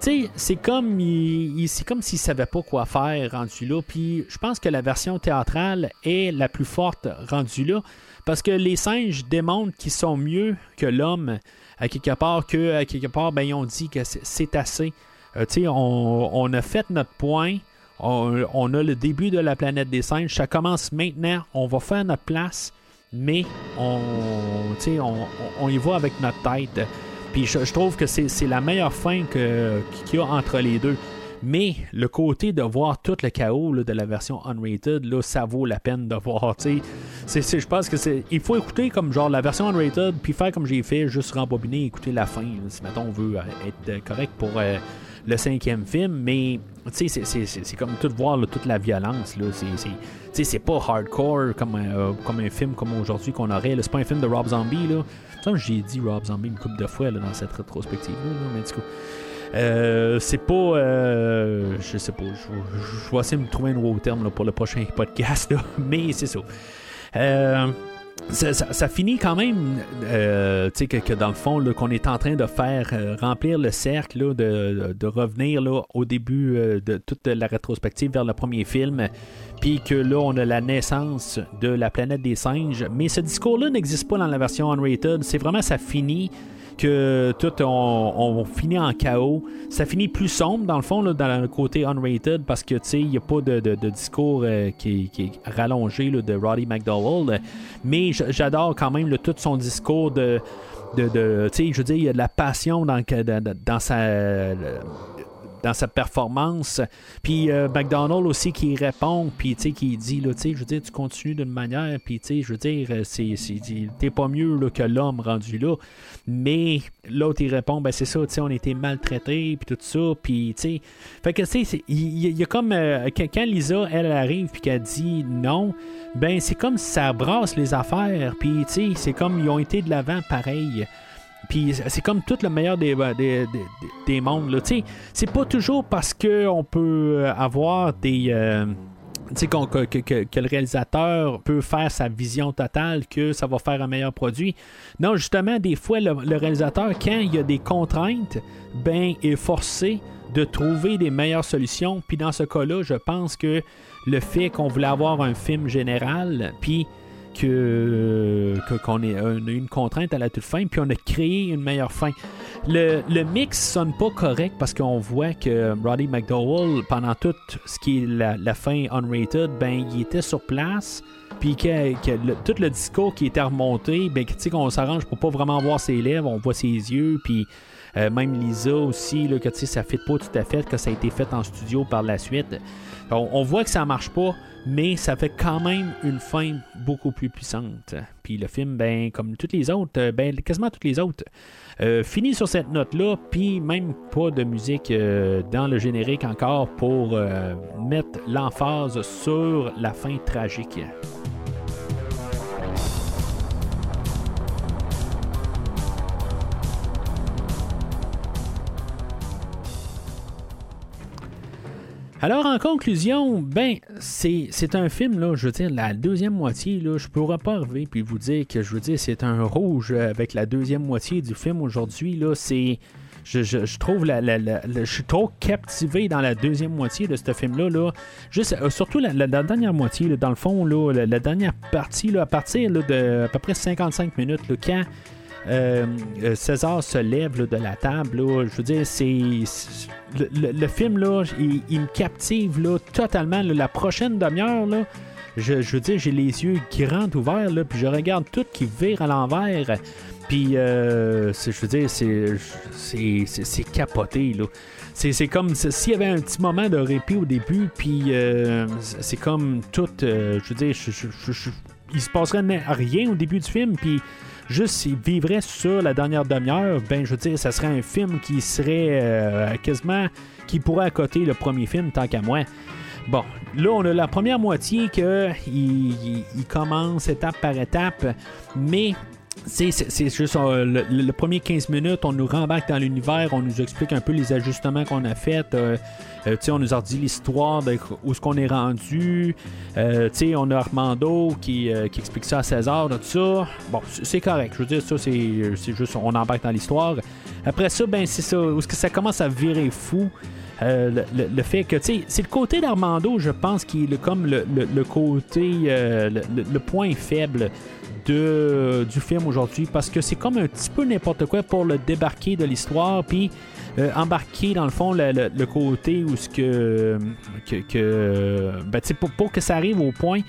[SPEAKER 3] tu c'est comme il, il- c'est comme s'il savait pas quoi faire rendu là. Puis je pense que la version théâtrale est la plus forte rendue là. Parce que les singes démontrent qu'ils sont mieux que l'homme à quelque part, que à quelque part, ben, ils ont dit que c'est- assez. Euh, tu sais, on a fait notre point. On, a le début de la planète des singes. Ça commence maintenant. On va faire notre place. Mais on, y va avec notre tête. Puis je, trouve que c'est la meilleure fin qu'il y a entre les deux. Mais le côté de voir tout le chaos de la version unrated, là, ça vaut la peine de voir. je pense que c'est. Il faut écouter comme genre la version unrated, puis faire comme j'ai fait, juste rembobiner écouter la fin. si mettons on veut euh, être euh, correct pour euh, le cinquième film. Mais c'est- comme tout voir toute la violence. C'est- pas hardcore comme, un- euh, comme un film comme aujourd'hui qu'on aurait. C'est pas un film de Rob Zombie. Là. J'ai dit Rob Zombie une couple de fois dans cette rétrospective. Mais du coup. Euh, c'est pas. euh, je sais pas. Je, vais essayer de me trouver un nouveau terme pour le prochain podcast. là, [LAUGHS] mais c'est ça. Ça, finit quand même, euh, tu sais, que, dans le fond, qu'on est en train de faire euh, remplir le cercle, de, revenir au début euh, de toute la rétrospective vers le premier film, puis que là, on a la naissance de la planète des singes. Mais ce discours-là n'existe pas dans la version unrated. C'est vraiment, ça finit que tout on, finit en chaos. Ça finit plus sombre dans le fond dans le côté unrated parce que tu sais il n'y a pas de, discours euh, qui, est rallongé de Roddy McDowell. Mais j'adore quand même tout son discours de de, tu sais, je veux dire, il y a de la passion dans, dans sa, dans sa performance. Puis euh, McDonald aussi qui répond, puis qui dit, là, tu je veux dire, tu continues d'une manière, puis tu sais, je veux dire, euh, c'est, t'es pas mieux que l'homme rendu là. Mais l'autre, il répond, ben c'est ça, tu sais, on était maltraités, puis tout ça, puis tu sais. Fait que, tu sais, il y, a comme. Euh, quand Lisa, elle, arrive, puis qu'elle dit non, ben c'est comme ça brasse les affaires, puis c'est comme ils ont été de l'avant pareil. Puis c'est comme tout le meilleur des, des, des, des mondes. Là. C'est pas toujours parce qu'on peut avoir des. Euh, que, que, que, le réalisateur peut faire sa vision totale que ça va faire un meilleur produit. Non, justement, des fois, le, réalisateur, quand il y a des contraintes, ben, est forcé de trouver des meilleures solutions. Puis dans ce cas-là, je pense que le fait qu'on voulait avoir un film général, puis qu'on ait une contrainte à la toute fin, puis on a créé une meilleure fin. Le, le mix sonne pas correct parce qu'on voit que Roddy McDowell, pendant tout ce qui est la, fin unrated, ben il était sur place puis que, tout le discours qui était remonté, ben, qu'on s'arrange pour pas vraiment voir ses lèvres, on voit ses yeux, puis euh, même Lisa aussi, là, que ça fait pas tout à fait, que ça a été fait en studio par la suite. On, voit que ça marche pas, mais ça fait quand même une fin beaucoup plus puissante. Puis le film, ben, comme toutes les autres, euh, ben, quasiment toutes les autres, euh, finit sur cette note-là, puis même pas de musique euh, dans le générique encore pour mettre l'emphase sur la fin tragique. Alors, en conclusion, ben, c'est un film, là, je veux dire, la deuxième moitié, là, je pourrais pas arriver puis vous dire que, je veux dire, c'est un rouge avec la deuxième moitié du film aujourd'hui, là, c'est... Je, trouve la, je suis trop captivé dans la deuxième moitié de ce film-là. Là. Juste, euh, surtout la, dernière moitié, dans le fond, là, la, dernière partie, là, à partir de à peu près 55 minutes, quand euh, euh, César se lève de la table. je veux dire, c'est. Le, film, là, il, me captive là, totalement. la prochaine demi-heure, là, je, veux dire, j'ai les yeux grands ouverts, là, puis je regarde tout qui vire à l'envers. Puis, euh, je veux dire, c'est capoté. C'est comme s'il y avait un petit moment de répit au début, puis c'est comme tout. je veux dire, il se passerait rien au début du film, puis juste s'il vivrait sur la dernière demi-heure, ben je veux dire, ça serait un film qui serait euh, quasiment qui pourrait accoter le premier film tant qu'à moi. Bon, là, on a la première moitié que il, commence étape par étape, mais c'est juste euh, le, premier 15 minutes, on nous rembarque dans l'univers, on nous explique un peu les ajustements qu'on a faits. Euh, euh, on nous a dit l'histoire de où ce qu'on est rendu. on a Armando qui, explique ça à César, tout ça. Bon, c'est correct. Je veux dire, ça, c'est juste, on embarque dans l'histoire. Après ça, ben, c'est ça, où ce que ça commence à virer fou. le, fait que, tu c'est le côté d'Armando, je pense, qui est comme le, côté, le, point faible du film aujourd'hui parce que c'est comme un petit peu n'importe quoi pour le débarquer de l'histoire puis euh, embarquer dans le fond le, côté où ce que, que, ben, pour, que ça arrive au point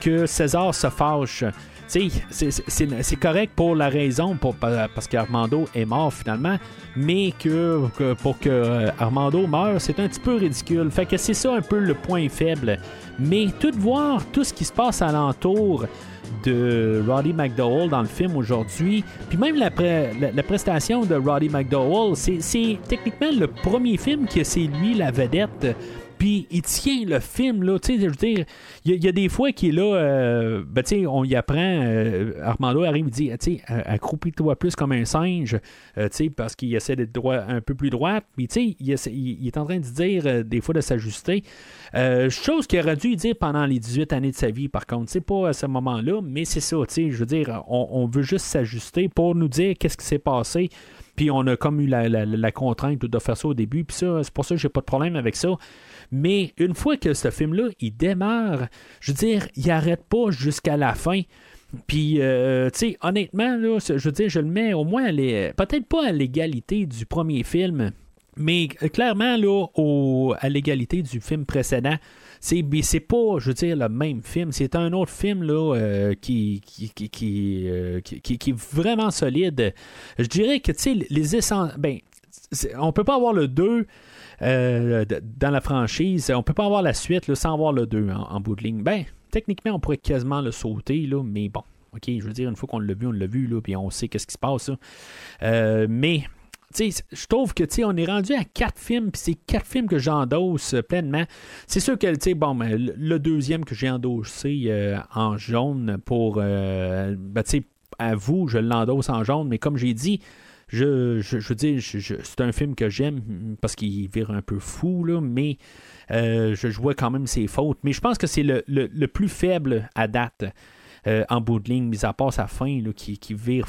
[SPEAKER 3] que César se fâche. C'est correct pour la raison, pour, parce qu'Armando est mort finalement, mais que, pour que euh, Armando meure, c'est un petit peu ridicule. Fait que c'est ça un peu le point faible. Mais tout voir, tout ce qui se passe alentour, de Roddy McDowell dans le film aujourd'hui. Puis même la, la, prestation de Roddy McDowell, c'est techniquement le premier film que c'est lui la vedette. Puis il tient le film, là, tu sais, je veux dire, il y, a des fois qu'il est là, euh, ben, tu sais, on y apprend, euh, Armando arrive, il dit, tu sais, accroupis-toi plus comme un singe, euh, tu sais, parce qu'il essaie d'être droit, un peu plus droit, puis tu sais, il, est en train de dire, des fois, de s'ajuster. chose qu'il aurait dû dire pendant les 18 années de sa vie, par contre, c'est pas à ce moment-là, là, mais c'est ça, tu sais, je veux dire, on, veut juste s'ajuster pour nous dire qu'est-ce qui s'est passé. Puis on a comme eu la, contrainte de faire ça au début. Puis ça, c'est pour ça que j'ai pas de problème avec ça. Mais une fois que ce film-là, il démarre, je veux dire, il arrête pas jusqu'à la fin. Puis, euh, tu sais, honnêtement, là, je veux dire, je le mets au moins peut-être pas à l'égalité du premier film, mais clairement, là, à l'égalité du film précédent. C'est, c'est pas, je veux dire, le même film. C'est un autre film là, euh, qui, qui, qui, euh, qui, qui, est vraiment solide. Je dirais que, tu sais, les essentiels. Ben, on peut pas avoir le 2 euh, dans la franchise. On peut pas avoir la suite sans avoir le 2 en, bout de ligne. Ben, techniquement, on pourrait quasiment le sauter, là, mais bon. OK, je veux dire, une fois qu'on l'a vu, on l'a vu, là, puis on sait qu'est-ce qui se passe. Mais je trouve que on est rendu à quatre films, puis c'est quatre films que j'endosse pleinement. C'est sûr que bon, ben, le deuxième que j'ai endossé euh, en jaune pour ben, à vous, je l'endosse en jaune, mais comme j'ai dit, je, je, veux dire, c'est un film que j'aime parce qu'il vire un peu fou, là, mais euh, je, vois quand même ses fautes. Mais je pense que c'est le, plus faible à date. Euh, en bout de ligne, mis à part sa fin qui, vire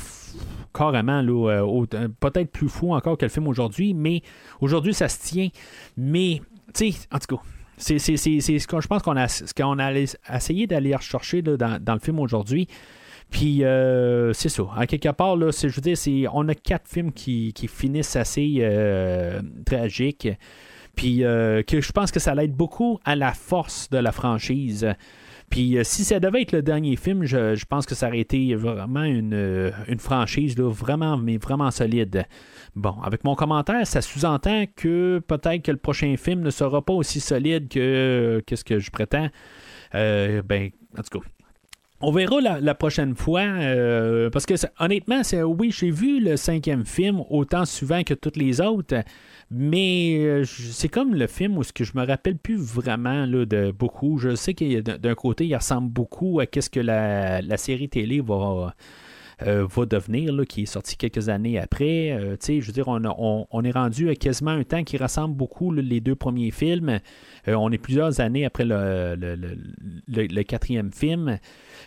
[SPEAKER 3] carrément, euh, peut-être plus fou encore que le film aujourd'hui, mais aujourd'hui ça se tient. Mais, tu sais, en tout cas, c'est ce que je pense qu'on a, ce qu'on a essayé d'aller rechercher dans, dans, le film aujourd'hui. Puis euh, c'est ça. En quelque part, là, je veux dire, on a quatre films qui, finissent assez euh, tragiques. Puis euh, que je pense que ça l'aide beaucoup à la force de la franchise. Puis si ça devait être le dernier film, je, pense que ça aurait été vraiment une, franchise là, vraiment, mais vraiment solide. Bon, avec mon commentaire, ça sous-entend que peut-être que le prochain film ne sera pas aussi solide que, que ce que je prétends. ben, en tout cas, on verra la, prochaine fois, euh, parce que honnêtement, oui, j'ai vu le cinquième film autant souvent que tous les autres, mais euh, c'est comme le film où ce que je me rappelle plus vraiment là, de beaucoup. Je sais qu'il d'un côté, il ressemble beaucoup à ce que la, la série télé va euh, va devenir, là, qui est sorti quelques années après. Euh, je veux dire, on, est rendu à quasiment un temps qui ressemble beaucoup les deux premiers films. Euh, on est plusieurs années après le, le, quatrième film.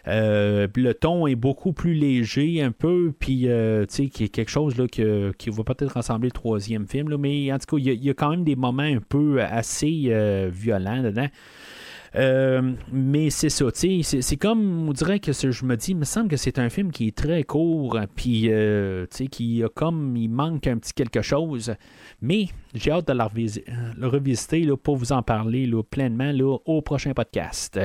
[SPEAKER 3] Le ton est beaucoup plus léger un peu, puis qui est quelque chose là, que, qui va peut-être ressembler au troisième film. Mais en tout cas, il y, a quand même des moments un peu assez violents dedans. Euh, mais c'est ça, tu sais, c'est comme, on dirait que je me dis, il me semble que c'est un film qui est très court, puis, euh, tu sais, qui a comme, il manque un petit quelque chose. Mais j'ai hâte de le, revisiter là, pour vous en parler là, pleinement là, au prochain podcast.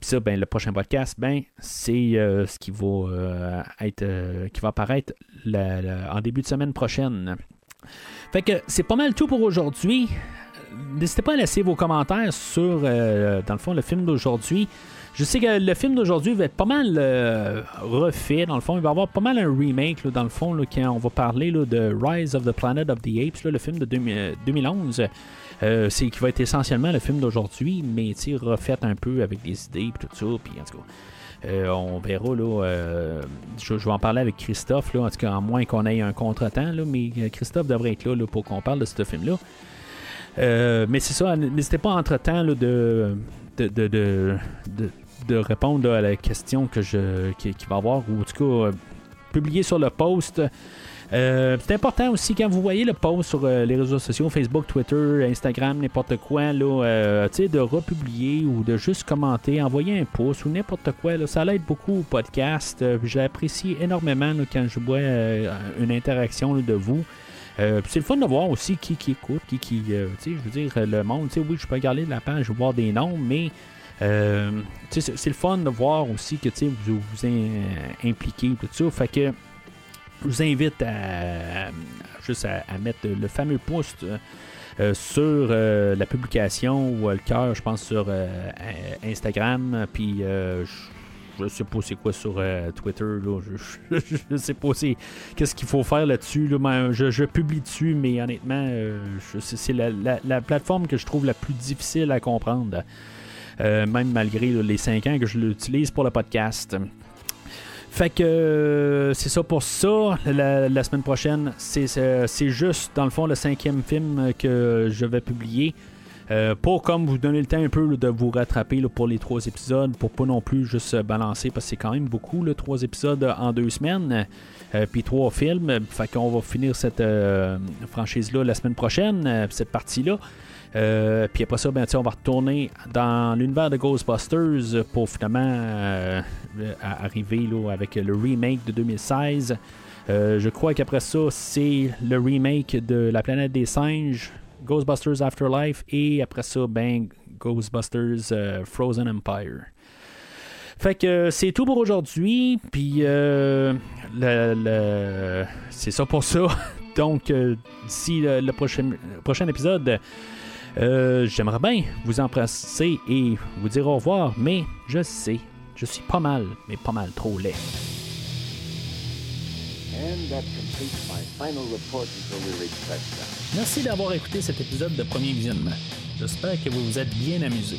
[SPEAKER 3] Puis ça, ben, le prochain podcast, ben, c'est euh, ce qui va être qui va apparaître en début de semaine prochaine. Fait que c'est pas mal tout pour aujourd'hui n'hésitez pas à laisser vos commentaires sur, euh, dans le fond, le film d'aujourd'hui. Je sais que le film d'aujourd'hui va être pas mal euh, refait, dans le fond. Il va y avoir pas mal un remake, dans le fond, quand on va parler de Rise of the Planet of the Apes, le film de 2011. Euh, c'est qui va être essentiellement le film d'aujourd'hui, mais refait un peu avec des idées et tout ça. Puis en tout cas, on verra là. je, vais en parler avec Christophe là, en tout cas, à moins qu'on ait un contretemps, là, mais Christophe devrait être là, là pour qu'on parle de ce film-là. Euh, mais c'est ça, n'hésitez pas entre-temps de, de, de, de, répondre à la question que je, qui, va avoir, ou en tout cas, euh, publier sur le post. Euh, c'est important aussi quand vous voyez le post sur les réseaux sociaux, Facebook, Twitter, Instagram, n'importe quoi, là, de republier ou de juste commenter, envoyer un post ou n'importe quoi. Là, ça aide beaucoup au podcast. J'apprécie énormément quand je vois une interaction de vous. Euh, c'est le fun de voir aussi qui, écoute, qui, qui euh, je veux dire, le monde, oui, je peux regarder la page, voir des noms, mais euh, c'est le fun de voir aussi que vous vous impliquez, tout ça. Fait que je vous invite à, juste à, mettre le fameux post sur la publication ou le cœur, je pense, sur Instagram. Puis je sais pas c'est quoi sur euh, Twitter. Je, je, sais pas qu'est-ce qu'il faut faire là-dessus. je, publie dessus, mais honnêtement, euh, c'est la, plateforme que je trouve la plus difficile à comprendre. Euh, même malgré les 5 ans que je l'utilise pour le podcast. Fait que c'est ça pour ça. La, semaine prochaine, c'est juste dans le fond le cinquième film que je vais publier. Euh, pour comme vous donner le temps un peu de vous rattraper pour les trois épisodes, pour pas non plus juste balancer, parce que c'est quand même beaucoup, le trois épisodes en deux semaines, euh, puis trois films. Fait qu'on va finir cette franchise-là la semaine prochaine, cette partie-là. puis après ça, ben, on va retourner dans l'univers de Ghostbusters pour finalement arriver là, avec le remake de 2016. je crois qu'après ça, c'est le remake de La planète des singes Ghostbusters Afterlife et après ça, ben, Ghostbusters euh, Frozen Empire. Fait que c'est tout pour aujourd'hui. Puis euh, c'est ça pour ça. [LAUGHS] Donc, euh, d'ici le, prochain, prochain épisode, j'aimerais bien vous embrasser et vous dire au revoir. Mais je sais, je suis pas mal, mais pas mal trop laid. Merci d'avoir écouté cet épisode de Premier Visionnement. J'espère que vous vous êtes bien amusé.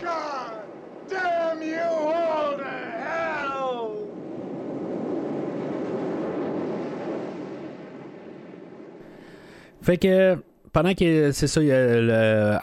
[SPEAKER 3] God damn you all to hell! Fait que pendant que c'est ça, il y a le.